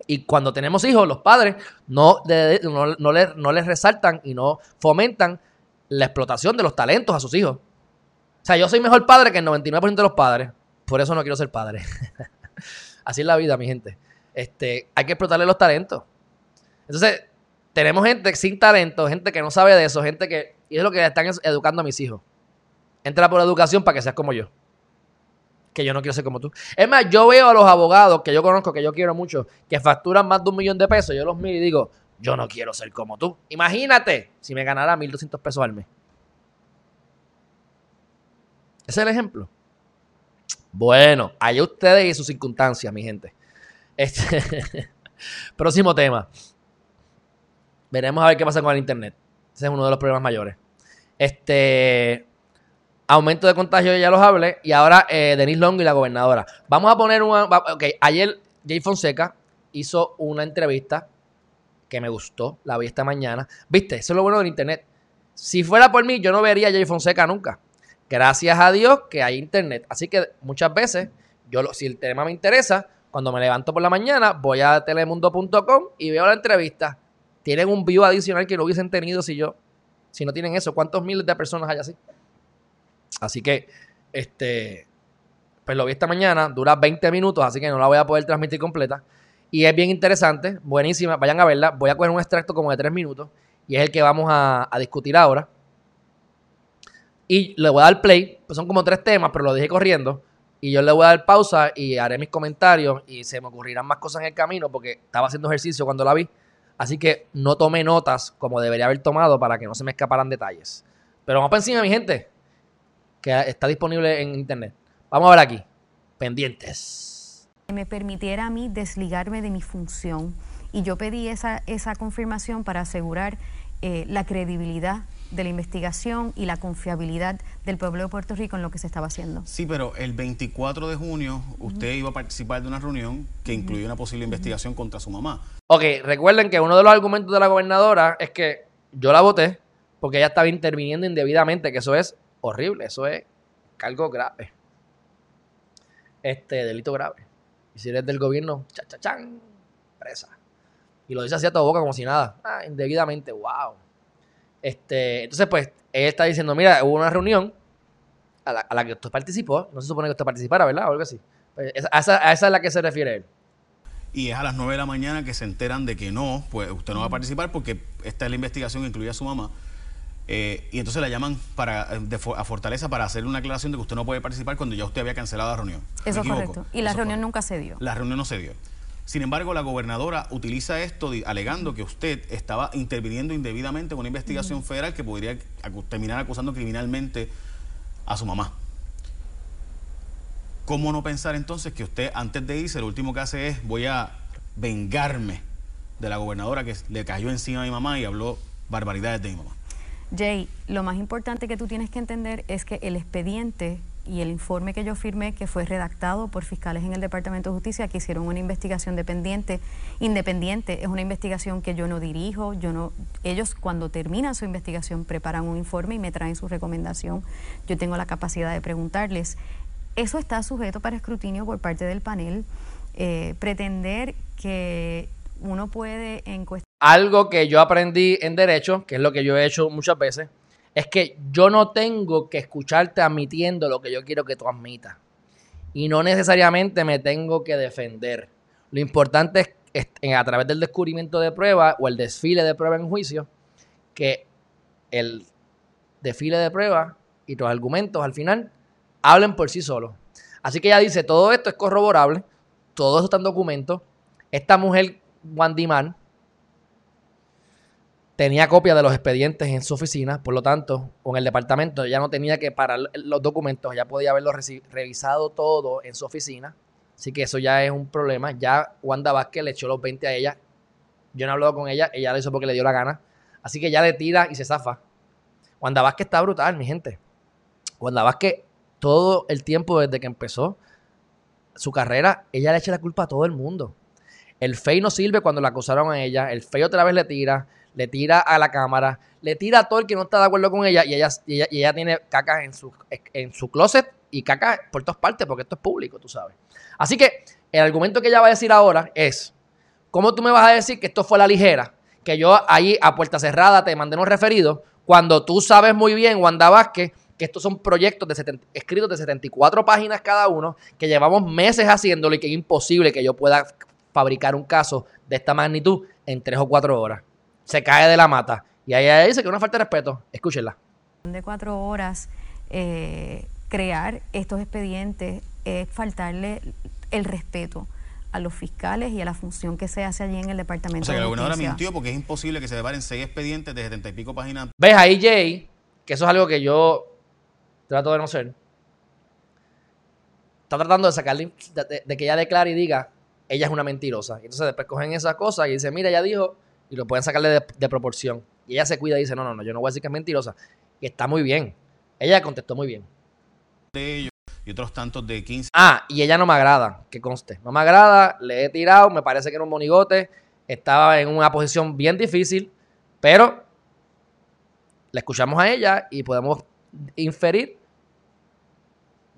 A: Y cuando tenemos hijos, los padres no, no, les, no, les, resaltan y no fomentan la explotación de los talentos a sus hijos. O sea, yo soy mejor padre que el 99% de los padres. Por eso no quiero ser padre. Así es la vida, mi gente. Este, hay que explotarle los talentos. Entonces, tenemos gente sin talento, gente que no sabe de eso, gente que... Y es lo que están educando a mis hijos. Entra por educación para que seas como yo que yo no quiero ser como tú. Es más, yo veo a los abogados que yo conozco, que yo quiero mucho, que facturan más de un millón de pesos. Yo los miro y digo, yo no quiero ser como tú. Imagínate si me ganara 1.200 pesos al mes. Ese es el ejemplo. Bueno, hay ustedes y sus circunstancias, mi gente. Este, próximo tema. Veremos a ver qué pasa con el internet. Ese es uno de los problemas mayores. Este, Aumento de contagio, ya los hablé. Y ahora eh, Denis Long y la gobernadora. Vamos a poner un... Ok, ayer Jay Fonseca hizo una entrevista que me gustó. La vi esta mañana. Viste, eso es lo bueno del internet. Si fuera por mí, yo no vería a Jay Fonseca nunca. Gracias a Dios que hay internet. Así que muchas veces, yo si el tema me interesa, cuando me levanto por la mañana, voy a telemundo.com y veo la entrevista. Tienen un view adicional que no hubiesen tenido si yo, si no tienen eso. ¿Cuántos miles de personas hay así? Así que, este, pues lo vi esta mañana, dura 20 minutos, así que no la voy a poder transmitir completa. Y es bien interesante, buenísima, vayan a verla. Voy a coger un extracto como de 3 minutos y es el que vamos a, discutir ahora. Y le voy a dar play, pues son como tres temas, pero lo dije corriendo. Y yo le voy a dar pausa y haré mis comentarios y se me ocurrirán más cosas en el camino porque estaba haciendo ejercicio cuando la vi. Así que no tomé notas como debería haber tomado para que no se me escaparan detalles. Pero vamos para encima, mi gente que está disponible en internet. Vamos a ver aquí. Pendientes.
B: Me permitiera a mí desligarme de mi función y yo pedí esa, esa confirmación para asegurar eh, la credibilidad de la investigación y la confiabilidad del pueblo de Puerto Rico en lo que se estaba haciendo.
C: Sí, pero el 24 de junio usted iba a participar de una reunión que incluía una posible investigación contra su mamá.
A: Ok, recuerden que uno de los argumentos de la gobernadora es que yo la voté porque ella estaba interviniendo indebidamente, que eso es horrible, eso es algo grave. este delito grave. Y si eres del gobierno, cha, cha, chan, presa. Y lo dice así a toda boca como si nada. Ah, indebidamente, wow. Este, entonces, pues, él está diciendo, mira, hubo una reunión a la, a la que usted participó, no se supone que usted participara, ¿verdad? O algo así. Pues, esa- a, esa, a esa es la que se refiere él.
C: Y es a las 9 de la mañana que se enteran de que no, pues usted no va a participar porque esta es la investigación que incluye a su mamá. Eh, y entonces la llaman para, eh, de a Fortaleza para hacer una aclaración de que usted no puede participar cuando ya usted había cancelado la reunión. ¿Me
B: Eso es correcto. Y la
C: Eso
B: reunión nunca se dio.
C: La reunión no se dio. Sin embargo, la gobernadora utiliza esto alegando que usted estaba interviniendo indebidamente con una investigación federal que podría terminar acusando criminalmente a su mamá. ¿Cómo no pensar entonces que usted antes de irse lo último que hace es voy a vengarme de la gobernadora que le cayó encima a mi mamá y habló barbaridades de mi mamá?
B: Jay, lo más importante que tú tienes que entender es que el expediente y el informe que yo firmé, que fue redactado por fiscales en el Departamento de Justicia, que hicieron una investigación dependiente, independiente, es una investigación que yo no dirijo, yo no, ellos cuando terminan su investigación preparan un informe y me traen su recomendación. Yo tengo la capacidad de preguntarles. Eso está sujeto para escrutinio por parte del panel. Eh, pretender que uno puede en cuestión
A: Algo que yo aprendí en derecho, que es lo que yo he hecho muchas veces, es que yo no tengo que escucharte admitiendo lo que yo quiero que tú admitas. Y no necesariamente me tengo que defender. Lo importante es, a través del descubrimiento de prueba o el desfile de prueba en juicio, que el desfile de prueba y los argumentos al final hablen por sí solos. Así que ella dice, todo esto es corroborable, todo eso está en documento. Esta mujer, Wandy Man, tenía copia de los expedientes en su oficina, por lo tanto, con el departamento ya no tenía que parar los documentos, ya podía haberlo reci- revisado todo en su oficina. Así que eso ya es un problema. Ya Wanda Vázquez le echó los 20 a ella. Yo no he hablado con ella, ella lo hizo porque le dio la gana. Así que ya le tira y se zafa. Wanda Vázquez está brutal, mi gente. Wanda Vázquez, todo el tiempo desde que empezó su carrera, ella le echa la culpa a todo el mundo. El FEI no sirve cuando la acusaron a ella. El FEI otra vez le tira, le tira a la cámara, le tira a todo el que no está de acuerdo con ella y ella, y ella, y ella tiene cacas en su, en su closet y caca por todas partes porque esto es público, tú sabes. Así que el argumento que ella va a decir ahora es, ¿cómo tú me vas a decir que esto fue la ligera? Que yo ahí a puerta cerrada te mandé unos referidos cuando tú sabes muy bien, Wanda Vázquez, que estos son proyectos de 70 escritos de 74 páginas cada uno, que llevamos meses haciéndolo y que es imposible que yo pueda fabricar un caso de esta magnitud en tres o cuatro horas. Se cae de la mata. Y ahí ella dice que es una falta de respeto. Escúchenla.
B: de cuatro horas eh, crear estos expedientes es faltarle el respeto a los fiscales y a la función que se hace allí en el Departamento
C: O sea, que
B: de
C: la gobernadora mintió porque es imposible que se debaren seis expedientes de setenta y pico páginas.
A: ¿Ves ahí, Jay? Que eso es algo que yo trato de no ser. Está tratando de sacarle, de, de- de que ella declare y diga, ella es una mentirosa. Y entonces después cogen esas cosas y dicen, mira, ella dijo, y lo pueden sacarle de, de proporción. Y ella se cuida y dice, no, no, no, yo no voy a decir que es mentirosa. Y está muy bien. Ella contestó muy bien.
C: de ellos y otros tantos de 15
A: Ah, y ella no me agrada, que conste. No me agrada, le he tirado, me parece que era un monigote. Estaba en una posición bien difícil, pero le escuchamos a ella y podemos inferir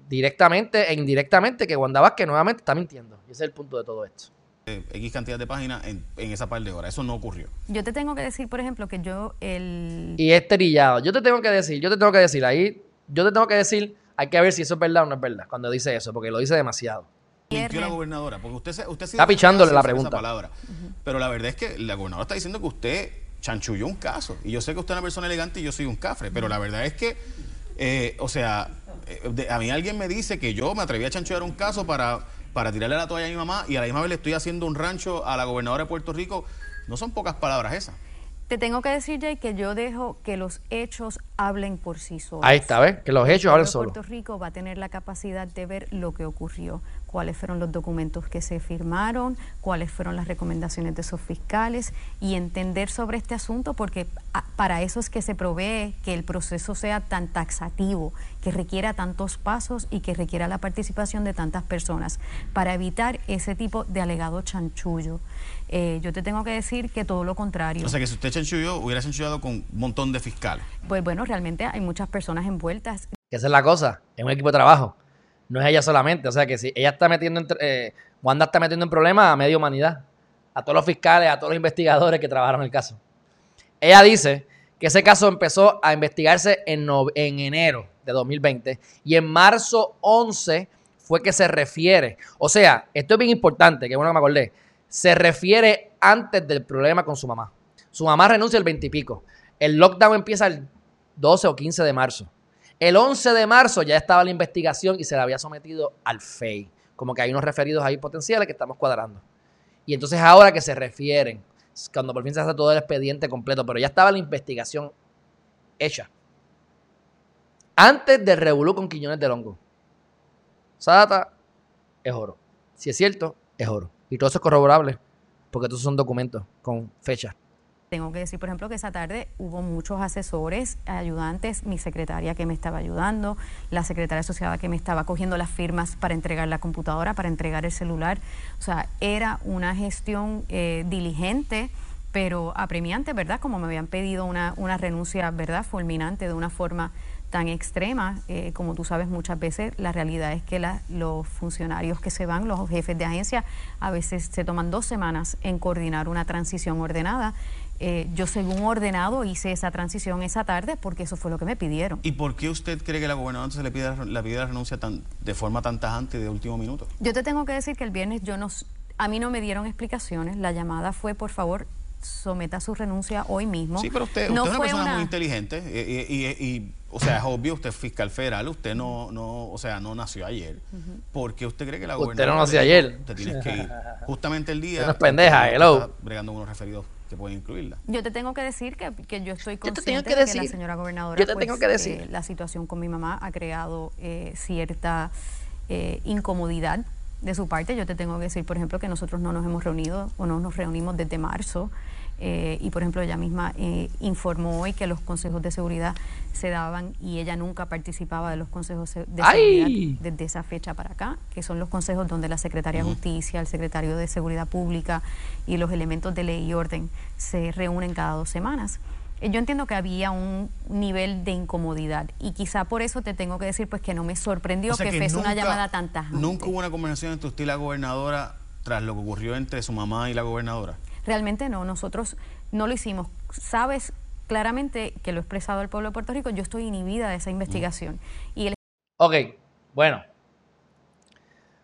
A: directamente e indirectamente que Wanda Vázquez nuevamente está mintiendo. Y ese es el punto de todo esto.
C: Eh, X cantidad de páginas en, en esa par de horas. Eso no ocurrió.
B: Yo te tengo que decir, por ejemplo, que yo el
A: Y es trillado. Yo te tengo que decir, yo te tengo que decir ahí, yo te tengo que decir, hay que ver si eso es verdad o no es verdad cuando dice eso, porque lo dice demasiado.
C: Mintió la gobernadora, porque usted, se- usted
A: Está pichándole la pregunta.
C: Pero la verdad es que la gobernadora está diciendo que usted chanchulló un caso. Y yo sé que usted es una persona elegante y yo soy un cafre, pero la verdad es que, eh, o sea, eh, de- a mí alguien me dice que yo me atreví a chanchullar un caso para, para tirarle la toalla a mi mamá y a la misma vez le estoy haciendo un rancho a la gobernadora de Puerto Rico. No son pocas palabras esas.
B: te tengo que decir, Jay, que yo dejo que los hechos hablen por sí solos.
A: Ahí está, ¿ves? Que los hechos
B: de
A: solos.
B: Puerto Rico va a tener la capacidad de ver lo que ocurrió, cuáles fueron los documentos que se firmaron, cuáles fueron las recomendaciones de esos fiscales y entender sobre este asunto, porque a- para eso es que se provee que el proceso sea tan taxativo, que requiera tantos pasos y que requiera la participación de tantas personas, para evitar ese tipo de alegado chanchullo. Eh, yo te tengo que decir que todo lo contrario.
C: O sea que si usted chanchulló, hubiera chanchullado con un montón de fiscales.
B: pues bueno, realmente hay muchas personas envueltas
A: Que esa es la cosa, es un equipo de trabajo. No es ella solamente. O sea que si ella está metiendo, en, eh, Wanda está metiendo en problemas a media humanidad. A todos los fiscales, a todos los investigadores que trabajaron el caso. Ella dice que ese caso empezó a investigarse en, en enero de 2020 y en marzo 11 fue que se refiere. O sea, esto es bien importante, que bueno que me acordé. Se refiere antes del problema con su mamá. Su mamá renuncia el 20 y pico. El lockdown empieza el 12 o 15 de marzo. El 11 de marzo ya estaba la investigación y se la había sometido al FEI. Como que hay unos referidos ahí potenciales que estamos cuadrando. Y entonces ahora que se refieren, cuando por fin se hace todo el expediente completo, pero ya estaba la investigación hecha. Antes del revolú con Quiñones del Hongo. Esa data es oro. Si es cierto, es oro. Y todo eso es corroborable, porque todos son documentos con fecha.
B: Tengo que decir, por ejemplo, que esa tarde hubo muchos asesores, ayudantes, mi secretaria que me estaba ayudando, la secretaria asociada que me estaba cogiendo las firmas para entregar la computadora, para entregar el celular. O sea, era una gestión eh, diligente, pero apremiante, ¿verdad? Como me habían pedido una, una renuncia, ¿verdad? Fulminante de una forma tan extrema, eh, como tú sabes muchas veces, la realidad es que los funcionarios que se van, los jefes de agencia, a veces se toman dos semanas en coordinar una transición ordenada. Eh, yo según ordenado hice esa transición esa tarde porque eso fue lo que me pidieron.
C: ¿Y por qué usted cree que la gobernadora se le pide, la pide la renuncia tan, de forma tan tajante de último minuto?
B: Yo te tengo que decir que el viernes yo no, a mí no me dieron explicaciones, la llamada fue por favor someta su renuncia hoy mismo.
C: Sí, pero usted, usted es una persona muy inteligente y, o sea, es obvio, usted es fiscal federal, usted no, no, o sea, no nació ayer. ¿Por qué usted cree que la
A: gobernadora... Usted no nació ayer.
C: Usted tiene que ir justamente el día...
A: No es pendeja, hello.
C: bregando unos referidos que pueden incluirla.
B: Yo te tengo que decir que, que yo estoy consciente de que la señora gobernadora,
A: yo te tengo pues, que decir.
B: Eh, la situación con mi mamá ha creado eh, cierta eh, incomodidad de su parte. Yo te tengo que decir, por ejemplo, que nosotros no nos hemos reunido o no nos reunimos desde marzo. Eh, y por ejemplo ella misma eh, informó hoy que los consejos de seguridad se daban y ella nunca participaba de los consejos de seguridad desde esa fecha para acá, que son los consejos donde la Secretaría de Justicia, el Secretario de Seguridad Pública y los elementos de ley y orden se reúnen cada dos semanas. Eh, yo entiendo que había un nivel de incomodidad y quizá por eso te tengo que decir pues que no me sorprendió que, fuese una llamada tan tajante.
C: ¿Nunca hubo una conversación entre usted y la gobernadora tras lo que ocurrió entre su mamá y la gobernadora?
B: Realmente no, nosotros no lo hicimos. Sabes claramente que lo he expresado al pueblo de Puerto Rico, yo estoy inhibida de esa investigación. Y
A: Ok, bueno.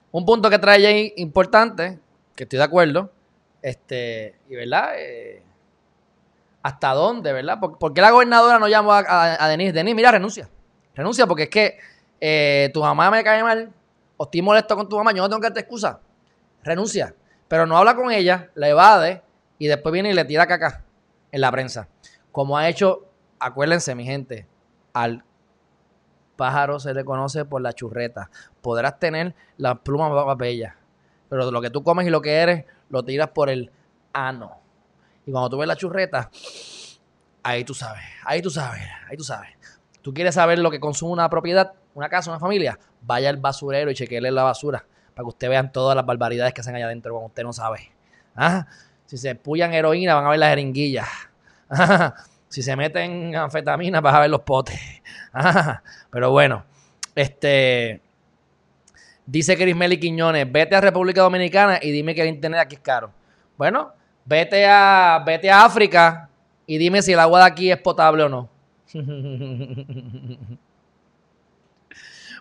A: Un punto que trae ahí importante, que estoy de acuerdo, este, y verdad, eh, hasta dónde, ¿verdad? ¿Por, qué la gobernadora no llamó a, Denise? Denise, mira, renuncia. Renuncia porque es que eh, tu mamá me cae mal, o estoy molesto con tu mamá, yo no tengo que darte excusa. Renuncia. Pero no habla con ella, la evade y después viene y le tira caca en la prensa. Como ha hecho, acuérdense, mi gente, al pájaro se le conoce por la churreta. Podrás tener las plumas más bellas, pero lo que tú comes y lo que eres, lo tiras por el ano. Y cuando tú ves la churreta, ahí tú sabes, ahí tú sabes, ahí tú sabes. Tú quieres saber lo que consume una propiedad, una casa, una familia, vaya al basurero y chequeele la basura para que usted vean todas las barbaridades que hacen allá adentro cuando usted no sabe. ¿Ah? Si se pullan heroína, van a ver las jeringuillas. Si se meten anfetamina, vas a ver los potes. Pero bueno, este. Dice Crismeli Quiñones, vete a República Dominicana y dime que el internet aquí es caro. Bueno, vete a, vete a África y dime si el agua de aquí es potable o no.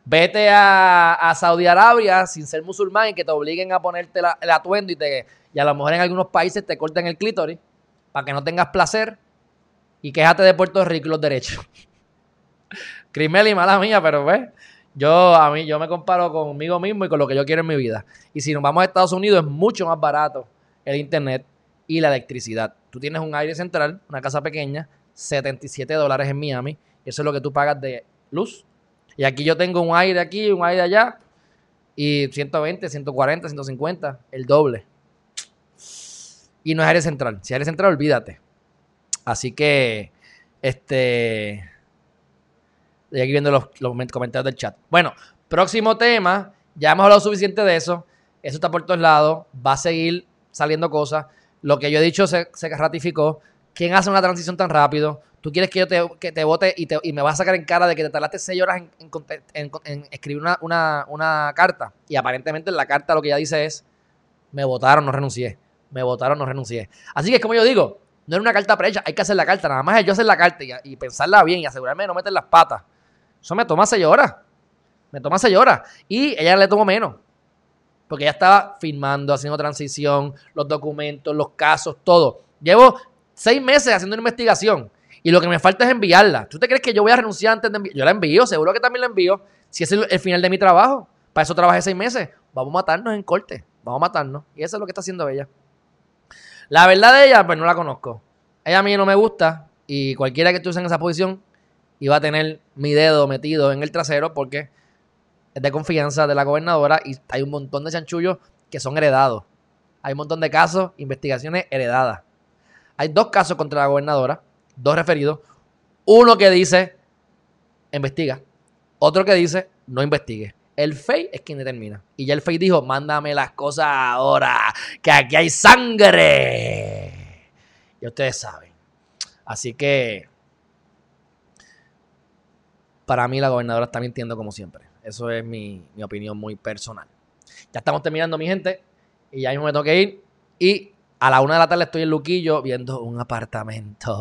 A: vete a, Saudi Arabia sin ser musulmán y que te obliguen a ponerte el atuendo y, te, y a lo mejor en algunos países te corten el clítoris para que no tengas placer y quéjate de Puerto Rico los derechos. Crimel mala mía, pero ves, yo a mí yo me comparo conmigo mismo y con lo que yo quiero en mi vida. Y si nos vamos a Estados Unidos es mucho más barato el internet y la electricidad. Tú tienes un aire central, una casa pequeña, 77 dólares en Miami, y eso es lo que tú pagas de luz. Y aquí yo tengo un aire aquí, un aire allá, y 120, 140, 150, el doble. Y no es aire central. Si es aire central, olvídate. Así que, este. Estoy aquí viendo los, comentarios del chat. Bueno, próximo tema. Ya hemos hablado suficiente de eso. Eso está por todos lados. Va a seguir saliendo cosas. Lo que yo he dicho se, se ratificó. ¿Quién hace una transición tan rápido? tú quieres que yo te, que te vote y, te, y me vas a sacar en cara de que te tardaste seis horas en escribir una, una- una carta. Y aparentemente en la carta lo que ella dice es, me votaron, no renuncié. Me votaron, no renuncié. Así que es como yo digo, no era una carta prehecha, hay que hacer la carta. Nada más es yo hacer la carta y, y pensarla bien y asegurarme de no meter las patas. Eso me toma seis horas. Me toma seis horas. Y ella le tomó menos. Porque ella estaba firmando, haciendo transición, los documentos, los casos, todo. Llevo seis meses haciendo una investigación. Y lo que me falta es enviarla. ¿Tú te crees que yo voy a renunciar antes de enviar? Yo la envío, seguro que también la envío. Si es el, el final de mi trabajo. Para eso trabajé seis meses. Vamos a matarnos en corte. Vamos a matarnos. Y eso es lo que está haciendo ella. La verdad de ella, pues no la conozco. Ella a mí no me gusta. Y cualquiera que estuviese en esa posición iba a tener mi dedo metido en el trasero porque es de confianza de la gobernadora y hay un montón de chanchullos que son heredados. Hay un montón de casos, investigaciones heredadas. Hay dos casos contra la gobernadora, dos referidos. Uno que dice, investiga. Otro que dice, no investigue. El FEI es quien determina. Y ya el FEI dijo, mándame las cosas ahora, que aquí hay sangre. Ya ustedes saben. Así que, para mí la gobernadora está mintiendo como siempre. Eso es mi, mi opinión muy personal. Ya estamos terminando, mi gente. Y ya mismo me tengo que ir. Y a la una de la tarde estoy en Luquillo viendo un apartamento.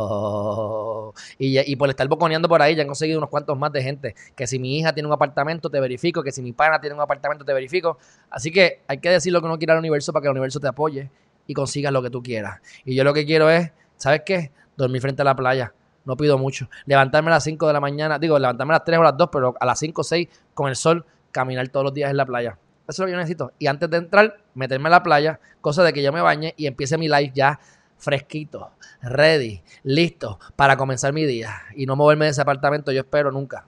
A: Y, por estar boconeando por ahí, ya han conseguido unos cuantos más de gente. Que si mi hija tiene un apartamento, te verifico. Que si mi pana tiene un apartamento, te verifico. Así que hay que decir lo que uno quiere al universo para que el universo te apoye y consigas lo que tú quieras. Y yo lo que quiero es, ¿sabes qué? Dormir frente a la playa. No pido mucho. Levantarme a las 5 de la mañana. Digo, levantarme a las 3 o a las 2, pero a las 5 o 6 con el sol, caminar todos los días en la playa. Eso es lo que yo necesito. Y antes de entrar, meterme a la playa, cosa de que yo me bañe y empiece mi live ya fresquito, ready, listo para comenzar mi día. Y no moverme de ese apartamento, yo espero nunca.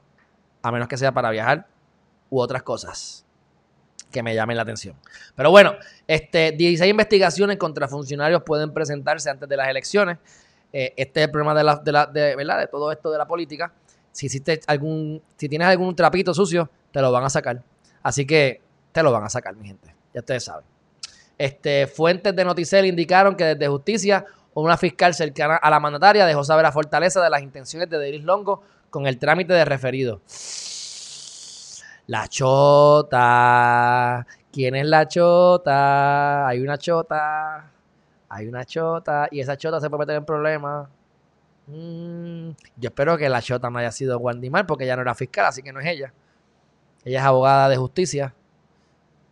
A: A menos que sea para viajar u otras cosas que me llamen la atención. Pero bueno, este, 16 investigaciones contra funcionarios pueden presentarse antes de las elecciones. Eh, este es el problema de, la, de, la, de, ¿verdad? de todo esto de la política. Si, hiciste algún, si tienes algún trapito sucio, te lo van a sacar. Así que te lo van a sacar, mi gente. Ya ustedes saben. Este, fuentes de Noticel indicaron que desde justicia una fiscal cercana a la mandataria dejó saber la fortaleza de las intenciones de Denis Longo con el trámite de referido. La chota. ¿Quién es la chota? Hay una chota. Hay una chota. Y esa chota se puede meter en problemas. Mm, yo espero que la chota no haya sido Guandimar porque ella no era fiscal, así que no es ella. Ella es abogada de justicia.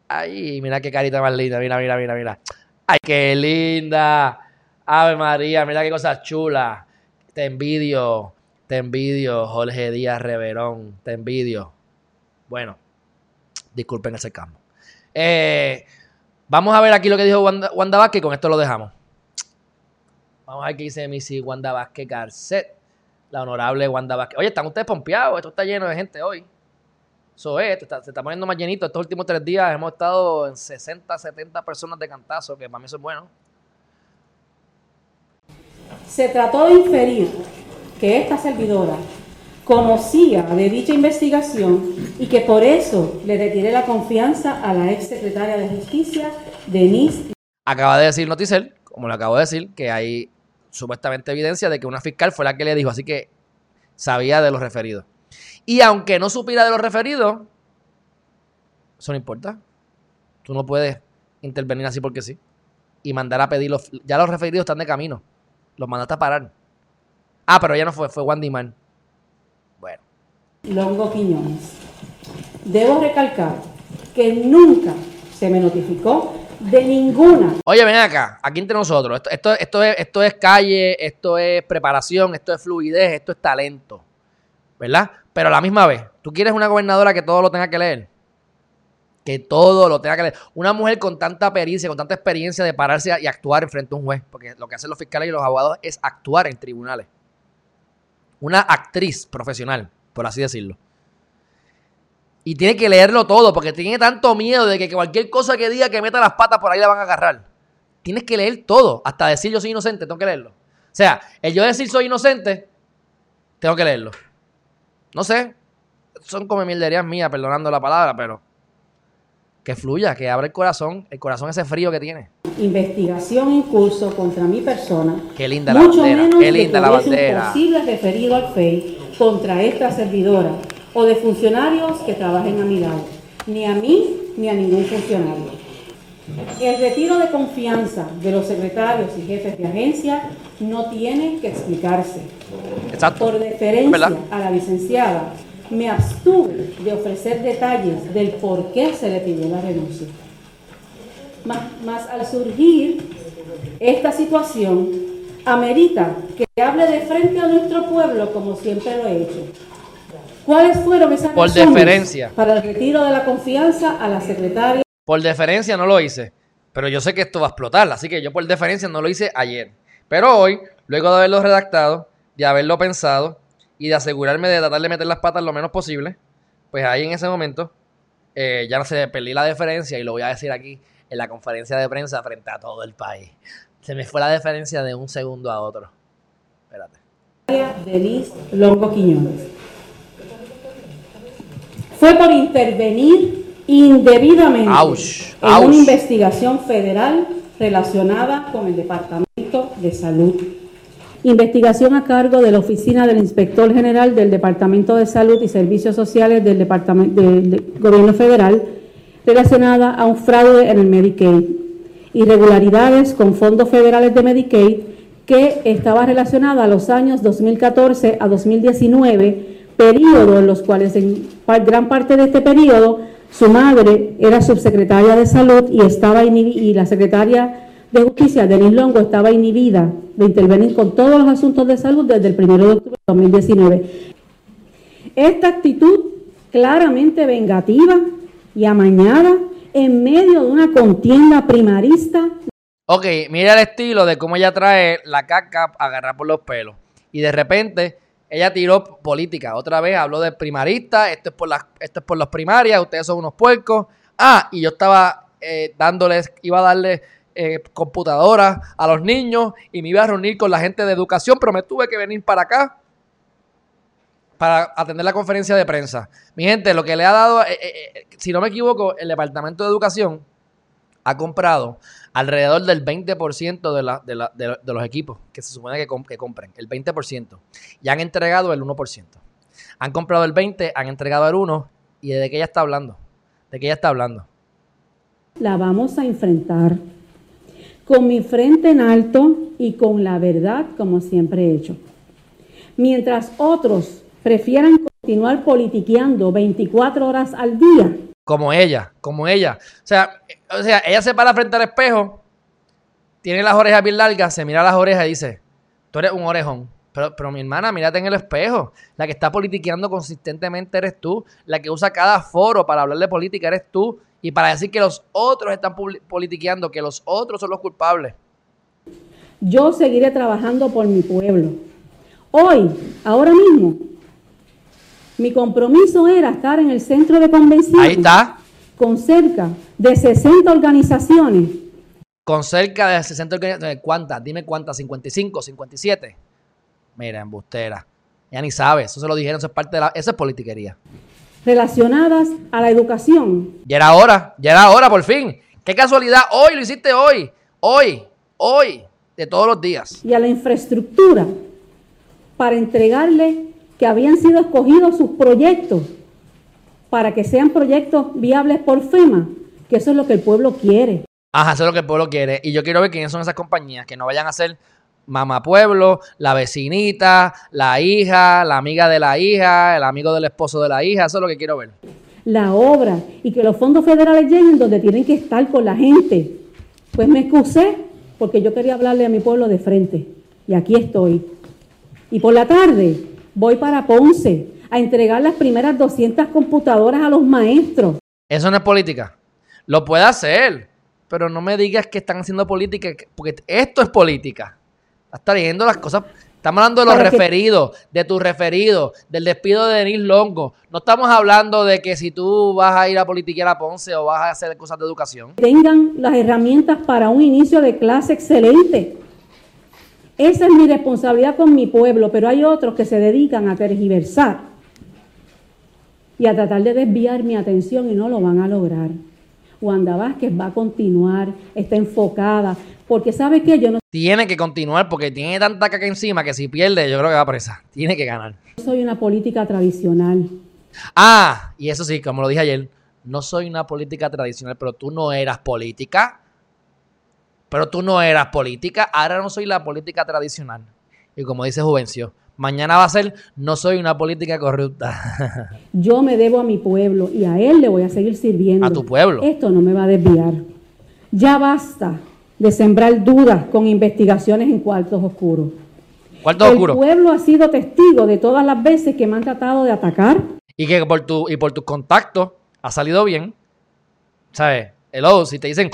A: Ay, mira qué carita más linda. Mira, mira, mira, mira. Ay, qué linda. Ave María, mira qué cosa chula. Te envidio. Te envidio, Jorge Díaz Reverón. Te envidio. Bueno, disculpen ese campo. Eh, vamos a ver aquí lo que dijo Wanda, Wanda Vázquez. Con esto lo dejamos. Vamos a ver qué dice Missy Wanda Vázquez Garcet. La honorable Wanda Vázquez. Oye, están ustedes pompeados. Esto está lleno de gente hoy. Eso es, está, se está poniendo más llenito. Estos últimos tres días hemos estado en 60, 70 personas de cantazo, que para mí eso es bueno.
D: Se trató de inferir que esta servidora conocía de dicha investigación y que por eso le retiré la confianza a la ex secretaria de Justicia, Denise.
A: Acaba de decir Noticel, como le acabo de decir, que hay supuestamente evidencia de que una fiscal fue la que le dijo, así que sabía de los referidos. Y aunque no supiera de los referidos, eso no importa. Tú no puedes intervenir así porque sí. Y mandar a pedir los... Ya los referidos están de camino. Los mandaste a parar. Ah, pero ya no fue, fue Wandy Man. Bueno.
D: Longo Quiñones. Debo recalcar que nunca se me notificó de ninguna.
A: Oye, ven acá, aquí entre nosotros. Esto, esto, esto, es, esto es calle, esto es preparación, esto es fluidez, esto es talento. ¿Verdad? Pero a la misma vez, tú quieres una gobernadora que todo lo tenga que leer. Que todo lo tenga que leer. Una mujer con tanta pericia, con tanta experiencia de pararse y actuar frente a un juez. Porque lo que hacen los fiscales y los abogados es actuar en tribunales. Una actriz profesional, por así decirlo. Y tiene que leerlo todo, porque tiene tanto miedo de que cualquier cosa que diga que meta las patas por ahí la van a agarrar. Tienes que leer todo, hasta decir yo soy inocente, tengo que leerlo. O sea, el yo decir soy inocente, tengo que leerlo. No sé, son como mierderías mías, perdonando la palabra, pero que fluya, que abra el corazón, el corazón ese frío que tiene.
D: Investigación en curso contra mi persona.
A: Qué linda la
D: mucho
A: bandera,
D: menos
A: qué linda
D: que
A: la bandera.
D: posible referido al FEI contra esta servidora o de funcionarios que trabajen a mi lado. Ni a mí ni a ningún funcionario. El retiro de confianza de los secretarios y jefes de agencia no tiene que explicarse.
A: Exacto.
D: Por deferencia
A: ¿Verdad?
D: a la licenciada, me abstuve de ofrecer detalles del por qué se le pidió la renuncia. Más, al surgir esta situación, amerita que hable de frente a nuestro pueblo como siempre lo he hecho. ¿Cuáles fueron esas
A: Por
D: razones
A: deferencia.
D: para el retiro de la confianza a la secretaria?
A: Por deferencia no lo hice, pero yo sé que esto va a explotar, así que yo por deferencia no lo hice ayer. Pero hoy, luego de haberlo redactado, de haberlo pensado y de asegurarme de tratar de meter las patas lo menos posible, pues ahí en ese momento eh, ya no se perdí la deferencia y lo voy a decir aquí en la conferencia de prensa frente a todo el país. Se me fue la deferencia de un segundo a otro. Espérate.
D: Longo. Fue por intervenir indebidamente
A: Ouch,
D: en
A: ouch.
D: una investigación federal relacionada con el Departamento de Salud. Investigación a cargo de la Oficina del Inspector General del Departamento de Salud y Servicios Sociales del Departamento del del Gobierno Federal relacionada a un fraude en el Medicaid. Irregularidades con fondos federales de Medicaid que estaba relacionada a los años 2014 a 2019, periodo en los cuales en gran parte de este periodo su madre era subsecretaria de salud y estaba y la secretaria de justicia, Denise Longo, estaba inhibida de intervenir con todos los asuntos de salud desde el 1 de octubre de 2019. Esta actitud claramente vengativa y amañada en medio de una contienda primarista
A: Ok, mira el estilo de cómo ella trae la caca a agarrar por los pelos. Y de repente ella tiró política. Otra vez habló de primarista. Esto es por las, esto es por las primarias. Ustedes son unos puercos. Ah, y yo estaba eh, dándoles, iba a darle eh, computadoras a los niños y me iba a reunir con la gente de educación, pero me tuve que venir para acá para atender la conferencia de prensa. Mi gente, lo que le ha dado, eh, si no me equivoco, el Departamento de Educación ha comprado alrededor del 20% de, los equipos que se supone que, que compren, el 20%. Y han entregado el 1%. Han comprado el 20%, han entregado el 1%. ¿Y de qué ella está hablando? ¿De qué ella está hablando?
D: la vamos a enfrentar con mi frente en alto y con la verdad como siempre he hecho. Mientras otros prefieran continuar politiqueando 24 horas al día,
A: Como ella, como ella. O sea, o sea, ella se para frente al espejo, tiene las orejas bien largas, se mira las orejas y dice, tú eres un orejón. Pero, pero mi hermana, mírate en el espejo. La que está politiqueando consistentemente eres tú. La que usa cada foro para hablar de política eres tú. Y para decir que los otros están politiqueando, que los otros son los culpables.
D: yo seguiré trabajando por mi pueblo. Hoy, ahora mismo, mi compromiso era estar en el centro de convención
A: Ahí está,
D: con cerca de 60 organizaciones
A: con cerca de 60 organizaciones. ¿Cuántas? Dime cuántas, 55, 57. Mira, embustera. Ya ni sabe, eso se lo dijeron, eso es parte de la... Eso es politiquería.
D: relacionadas a la educación,
A: Ya era hora, ya era hora, por fin. Qué casualidad, hoy lo hiciste hoy, hoy, hoy, de todos los días.
D: y a la infraestructura para entregarle que habían sido escogidos sus proyectos para que sean proyectos viables por FEMA, que eso es lo que el pueblo quiere.
A: Ajá, eso es lo que el pueblo quiere. Y yo quiero ver quiénes son esas compañías, que no vayan a ser mamá pueblo, la vecinita, la hija, la amiga de la hija, el amigo del esposo de la hija, eso es lo que quiero ver.
D: La obra y que los fondos federales lleguen donde tienen que estar con la gente. Pues me excusé porque yo quería hablarle a mi pueblo de frente y aquí estoy. Y por la tarde voy para Ponce a entregar las primeras 200 computadoras a los maestros.
A: Eso no es política. Lo puede hacer, pero no me digas que están haciendo política, porque esto es política. Estás trayendo las cosas. Estamos hablando de los
D: que-
A: referidos, de tus referidos, del despido de Denis Longo. No estamos hablando de que si tú vas a ir a politiquear a Ponce o vas a hacer cosas de educación.
D: tengan las herramientas para un inicio de clase excelente. Esa es mi responsabilidad con mi pueblo, pero hay otros que se dedican a tergiversar y a tratar de desviar mi atención y no lo van a lograr. Wanda Vázquez va a continuar, está enfocada, porque sabe que yo no
A: Tiene que continuar porque tiene tanta caca encima que si pierde, yo creo que va presa. Tiene que ganar.
D: soy una política tradicional.
A: Ah, y eso sí, como lo dije ayer, no soy una política tradicional, pero tú no eras política. Pero tú no eras política. Ahora no soy la política tradicional. Y como dice Juvencio, mañana va a ser no soy una política corrupta.
D: Yo me debo a mi pueblo y a él le voy a seguir sirviendo.
A: A tu pueblo.
D: Esto no me va a desviar. Ya basta de sembrar dudas con investigaciones en cuartos oscuros.
A: ¿Cuarto
D: el
A: oscuro?
D: pueblo ha sido testigo de todas las veces que me han tratado de atacar.
A: Y que por tu, y por tus contactos ha salido bien. ¿Sabes? Hello, si te dicen.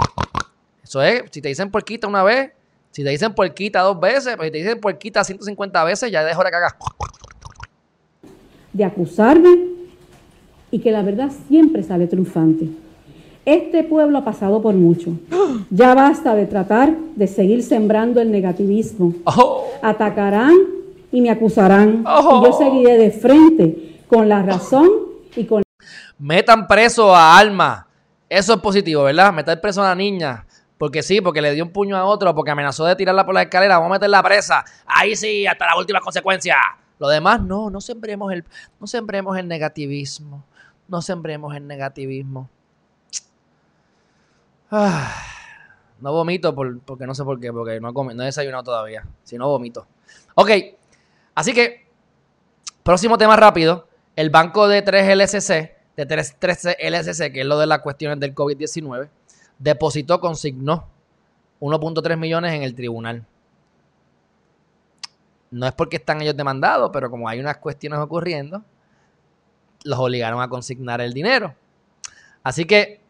A: Eso es, si te dicen puerquita una vez, si te dicen puerquita dos veces, pues si te dicen puerquita 150 veces, ya dejo de cagar.
D: de acusarme y que la verdad siempre sale triunfante. Este pueblo ha pasado por mucho. Ya basta de tratar de seguir sembrando el negativismo.
A: Oh,
D: Atacarán y me acusarán.
A: Oh.
D: Y yo seguiré de frente con la razón y con
A: metan preso a Alma. Eso es positivo, ¿verdad? Meter preso a la niña. Porque sí, porque le dio un puño a otro, porque amenazó de tirarla por la escalera. Vamos a meterla presa. Ahí sí, hasta la última consecuencia. Lo demás, no, no sembremos el, no sembremos el negativismo. No sembremos el negativismo. No vomito por- porque no sé por qué, porque no he, no he desayunado todavía. Si no, vomito. Ok, así que, próximo tema rápido. El banco de 3 LSC, de 3, 13 LSC, que es lo de las cuestiones del COVID-19, depositó, consignó 1.3 millones en el tribunal. No es porque están ellos demandados, pero como hay unas cuestiones ocurriendo, los obligaron a consignar el dinero. Así que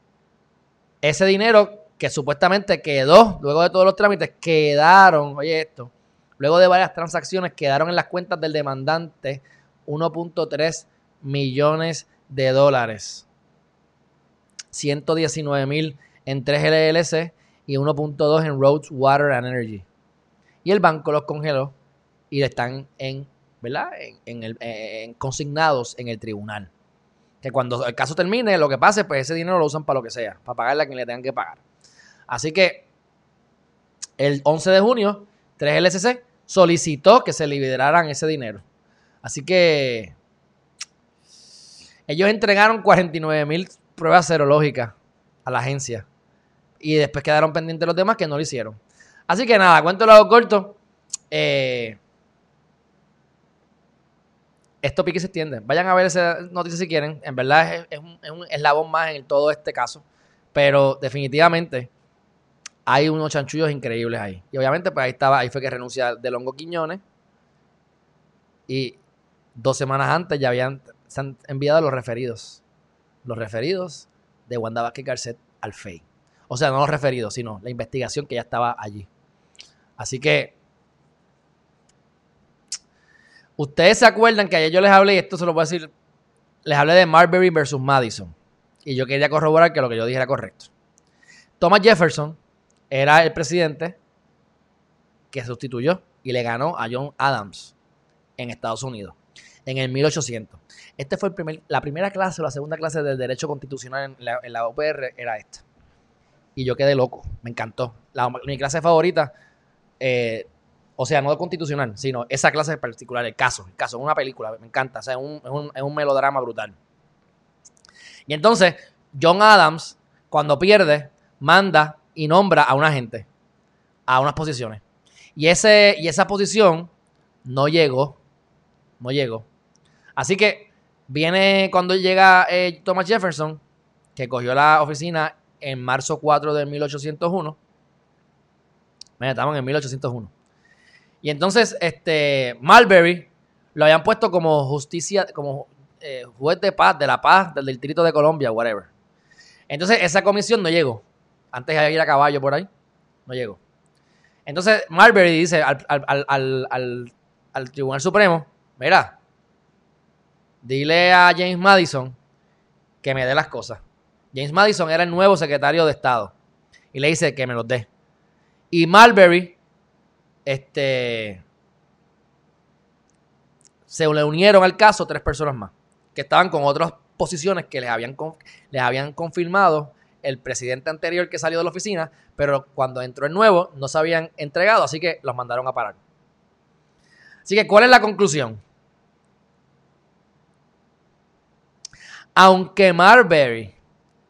A: ese dinero que supuestamente quedó, luego de todos los trámites, quedaron, oye esto, luego de varias transacciones, quedaron en las cuentas del demandante 1.3 millones de dólares. 119 mil en 3 LLC y 1.2 en Roads, Water and Energy. Y el banco los congeló y están en, ¿verdad? En, en el- en consignados en el tribunal. Que cuando el caso termine, lo que pase, pues ese dinero lo usan para lo que sea, para pagarle a quien le tengan que pagar. Así que el 11 de junio, 3 LSC solicitó que se liberaran ese dinero. Así que ellos entregaron 49 mil pruebas serológicas a la agencia. Y después quedaron pendientes los demás que no lo hicieron. Así que nada, cuento lo corto. Eh, esto pique y se extiende. Vayan a ver esa noticia si quieren. En verdad es, un, es un eslabón más en todo este caso. Pero definitivamente hay unos chanchullos increíbles ahí. Y obviamente, pues ahí estaba, ahí fue que renuncia de Longo Quiñones. Y dos semanas antes ya habían se han enviado los referidos. Los referidos de Wanda Vázquez Garcet al FEI. O sea, no los referidos, sino la investigación que ya estaba allí. Así que. Ustedes se acuerdan que ayer yo les hablé, y esto se lo voy a decir, les hablé de Marbury versus Madison. Y yo quería corroborar que lo que yo dije era correcto. Thomas Jefferson era el presidente que sustituyó y le ganó a John Adams en Estados Unidos en el 1800. Este fue el primer, la primera clase o la segunda clase del derecho constitucional en la, en UPR era esta. Y yo quedé loco, me encantó. La- mi clase favorita, eh, o sea, no constitucional, sino esa clase en particular, el caso, el caso, una película, me encanta, o sea, es un, es un- es un melodrama brutal. Y entonces, John Adams, cuando pierde, manda y nombra a una gente, a unas posiciones. Y, ese, y esa posición no llegó, no llegó. Así que viene cuando llega eh, Thomas Jefferson, que cogió la oficina en marzo 4 de 1801. Mira, estamos en 1801. Y entonces, este, Marbury lo habían puesto como justicia, como eh, juez de paz, de la paz, del distrito de Colombia, whatever. Entonces, esa comisión no llegó. Antes había ir a caballo por ahí, no llegó. Entonces, Marbury dice al- al- al- al Tribunal Supremo, mira, dile a James Madison que me dé las cosas. James Madison era el nuevo secretario de Estado. Y le dice que me los dé. Y Marbury, este, se le unieron al caso tres personas más, que estaban con otras posiciones que les habían, les habían confirmado el presidente anterior que salió de la oficina, pero cuando entró el nuevo no se habían entregado, así que los mandaron a parar. Así que, ¿cuál es la conclusión? Aunque Marbury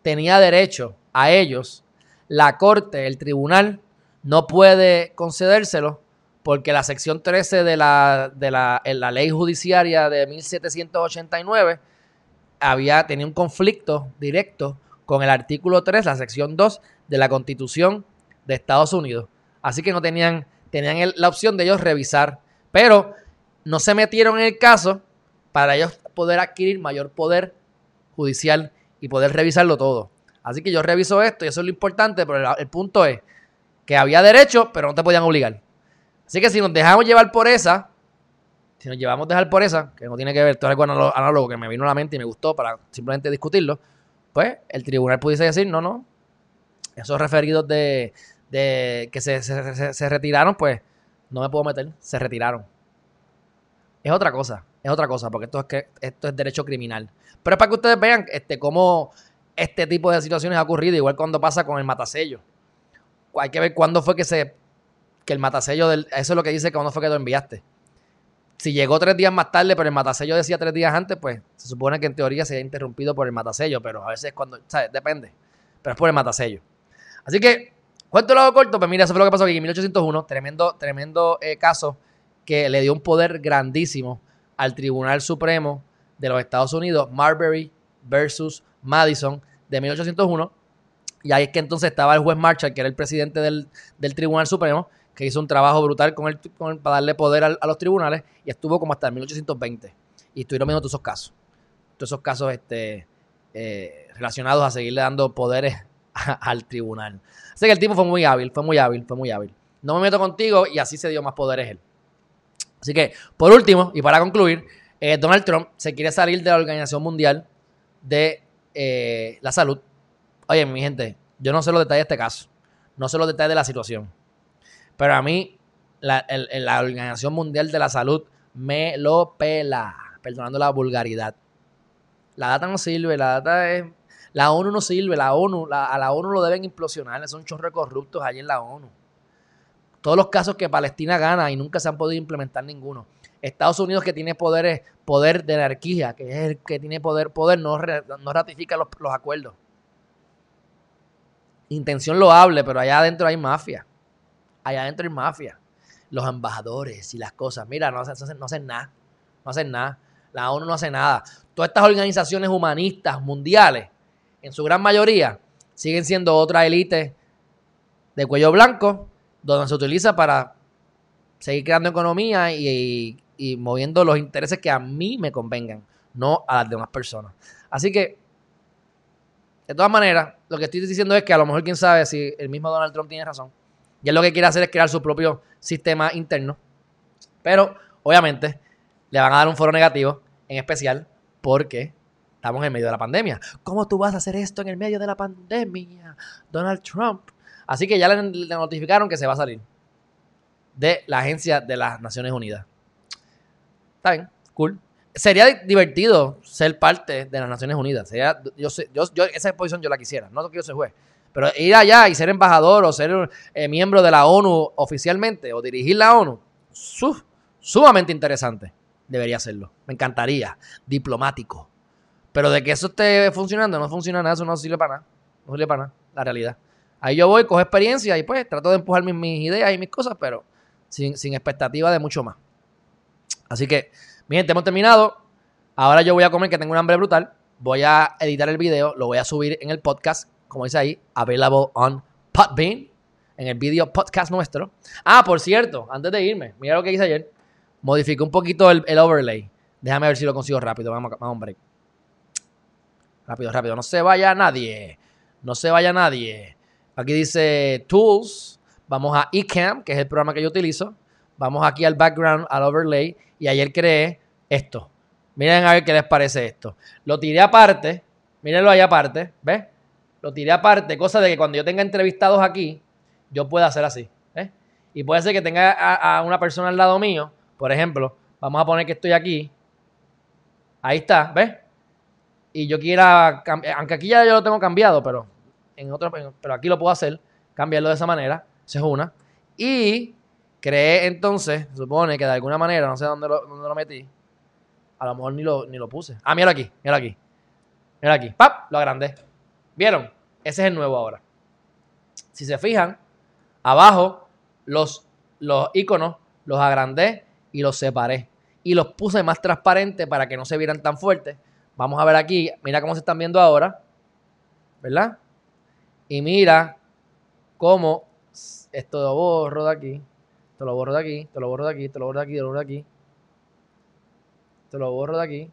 A: tenía derecho a ellos, la corte, el tribunal, no puede concedérselo porque la sección 13 de la, de la, ley judiciaria de 1789 había, tenía un conflicto directo con el artículo 3, la sección 2 de la Constitución de Estados Unidos. Así que no tenían, tenían la opción de ellos revisar, pero no se metieron en el caso para ellos poder adquirir mayor poder judicial y poder revisarlo todo. Así que yo reviso esto y eso es lo importante, pero el, punto es que había derecho, pero no te podían obligar. Así que si nos dejamos llevar por esa, si nos llevamos a dejar por esa, que no tiene que ver, todo algo análogo que me vino a la mente y me gustó para simplemente discutirlo, pues el tribunal pudiese decir, no, no, esos referidos de, de que se, se, retiraron, pues no me puedo meter, se retiraron. Es otra cosa, es otra cosa, porque esto es, que, esto es derecho criminal. Pero es para que ustedes vean este, cómo este tipo de situaciones ha ocurrido, igual cuando pasa con el matasello. Hay que ver cuándo fue que se. que el matasello del. Eso es lo que dice cuándo fue que lo enviaste. Si llegó tres días más tarde, pero el matasello decía tres días antes, pues se supone que en teoría se ha interrumpido por el matasello, pero a veces cuando. ¿Sabes? Depende. Pero es por el matasello. Así que, ¿cuánto lo hago corto? Pues mira, eso fue lo que pasó aquí en 1801. Tremendo, tremendo eh, caso que le dio un poder grandísimo al Tribunal Supremo de los Estados Unidos, Marbury versus Madison de 1801. Y ahí es que entonces estaba el juez Marshall, que era el presidente del, Tribunal Supremo, que hizo un trabajo brutal con el, para darle poder a, los tribunales y estuvo como hasta 1820. Y estuvieron viendo todos esos casos. Todos esos casos este, eh, relacionados a seguirle dando poderes al tribunal. Así que el tipo fue muy hábil, fue muy hábil, fue muy hábil. No me meto contigo y así se dio más poderes él. Así que, por último, y para concluir, eh, Donald Trump se quiere salir de la Organización Mundial de eh, la Salud. Oye, mi gente, yo no sé los detalles de este caso, no sé los detalles de la situación, pero a mí la, Organización Mundial de la Salud me lo pela, perdonando la vulgaridad. La data no sirve, la data es... La ONU no sirve, la ONU, a la ONU lo deben implosionar, son chorros corruptos allí en la ONU. Todos los casos que Palestina gana y nunca se han podido implementar ninguno. Estados Unidos que tiene poderes, poder de anarquía, que es el que tiene poder, poder no, ratifica los, acuerdos. Intención loable, pero allá adentro hay mafia. Allá adentro hay mafia. Los embajadores y las cosas. Mira, no, no, no hacen nada. No hacen nada. La ONU no hace nada. Todas estas organizaciones humanistas mundiales, en su gran mayoría, siguen siendo otra élite de cuello blanco, donde se utiliza para seguir creando economía y, moviendo los intereses que a mí me convengan, no a las demás personas. Así que, de todas maneras, lo que estoy diciendo es que a lo mejor quién sabe si el mismo Donald Trump tiene razón. Y él lo que quiere hacer es crear su propio sistema interno. Pero, obviamente, le van a dar un foro negativo, en especial porque estamos en medio de la pandemia. ¿Cómo tú vas a hacer esto en el medio de la pandemia, Donald Trump? Así que ya le, notificaron que se va a salir de la agencia de las Naciones Unidas. Está bien, cool. Sería divertido ser parte de las Naciones Unidas. Sería, yo, yo, esa posición yo la quisiera. No quiero ser juez. Pero ir allá y ser embajador o ser eh, miembro de la ONU oficialmente o dirigir la ONU, sumamente interesante. Debería serlo. Me encantaría. Diplomático. Pero de que eso esté funcionando, no funciona nada, eso no sirve para nada. No sirve para nada, la realidad. Ahí yo voy, cojo experiencia y pues trato de empujar mis, ideas y mis cosas, pero sin, sin expectativa de mucho más. Así que, mi gente, hemos terminado. Ahora yo voy a comer, que tengo un hambre brutal. Voy a editar el video, lo voy a subir en el podcast, como dice ahí, available on Podbean, en el video podcast nuestro. Ah, por cierto, antes de irme, mira lo que hice ayer. Modifiqué un poquito el, overlay. Déjame ver si lo consigo rápido. Vamos, vamos hombre. Rápido, rápido. No se vaya nadie. No se vaya nadie. Aquí dice Tools. Vamos a eCam, que es el programa que yo utilizo. Vamos aquí al background, al overlay y ayer creé esto. Miren a ver qué les parece esto. Lo tiré aparte, mírenlo ahí aparte, ¿ves? Lo tiré aparte, cosa de que cuando yo tenga entrevistados aquí, yo pueda hacer así, ¿ves? Y puede ser que tenga a, una persona al lado mío, por ejemplo, vamos a poner que estoy aquí. Ahí está, ¿ves? Y yo quiera, aunque aquí ya yo lo tengo cambiado, pero en otro, pero aquí lo puedo hacer, cambiarlo de esa manera, esa es una. Y creé entonces, supone que de alguna manera, no sé dónde lo, dónde lo metí, a lo mejor ni lo, ni lo puse. Ah, mira aquí, mira aquí. Mira aquí, ¡pap! Lo agrandé. ¿Vieron? Ese es el nuevo ahora. Si se fijan, abajo los, los iconos los agrandé y los separé. Y los puse más transparentes para que no se vieran tan fuertes. Vamos a ver aquí, mira cómo se están viendo ahora. ¿Verdad? Y mira cómo esto lo borro de aquí. Esto lo borro de aquí, esto lo borro de aquí, esto lo borro de aquí, esto lo borro de aquí. Esto lo borro de aquí.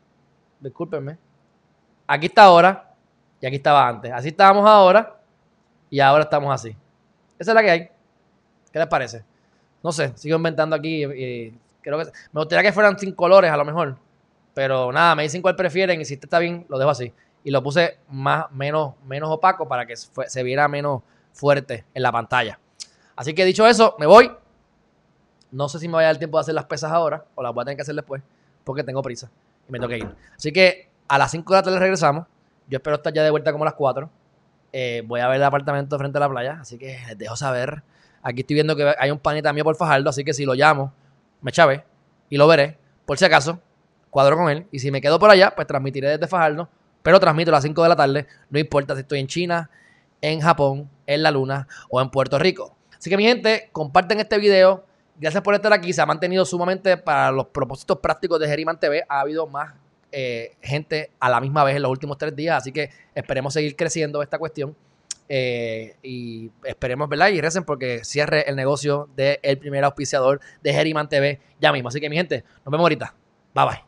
A: Discúlpenme. Aquí está ahora y aquí estaba antes. Así estábamos ahora y ahora estamos así. Esa es la que hay. ¿Qué les parece? No sé, sigo inventando aquí y, creo que me gustaría que fueran sin colores a lo mejor. Pero nada, me dicen cuál prefieren y si este está bien, lo dejo así. Y lo puse más, menos, menos opaco para que se viera menos fuerte en la pantalla. Así que dicho eso, me voy. No sé si me voy a dar tiempo de hacer las pesas ahora o las voy a tener que hacer después porque tengo prisa y me tengo que ir. Así que a las 5 de la tarde regresamos. Yo espero estar ya de vuelta como a las 4. Eh, voy a ver el apartamento frente a la playa, así que les dejo saber. Aquí estoy viendo que hay un panita mío por Fajardo, así que si lo llamo, me chave y lo veré. Por si acaso, cuadro con él. Y si me quedo por allá, pues transmitiré desde Fajardo. Pero transmito a las 5 de la tarde. No importa si estoy en China, en Japón, en la Luna o en Puerto Rico. Así que mi gente, comparten este video. Gracias por estar aquí. Se ha mantenido sumamente para los propósitos prácticos de Geriman TV. Ha habido más eh, gente a la misma vez en los últimos tres días. Así que esperemos seguir creciendo esta cuestión. Eh, y esperemos, ¿verdad? Y recen porque cierre el negocio del primer auspiciador de Geriman TV ya mismo. Así que mi gente, nos vemos ahorita. Bye bye.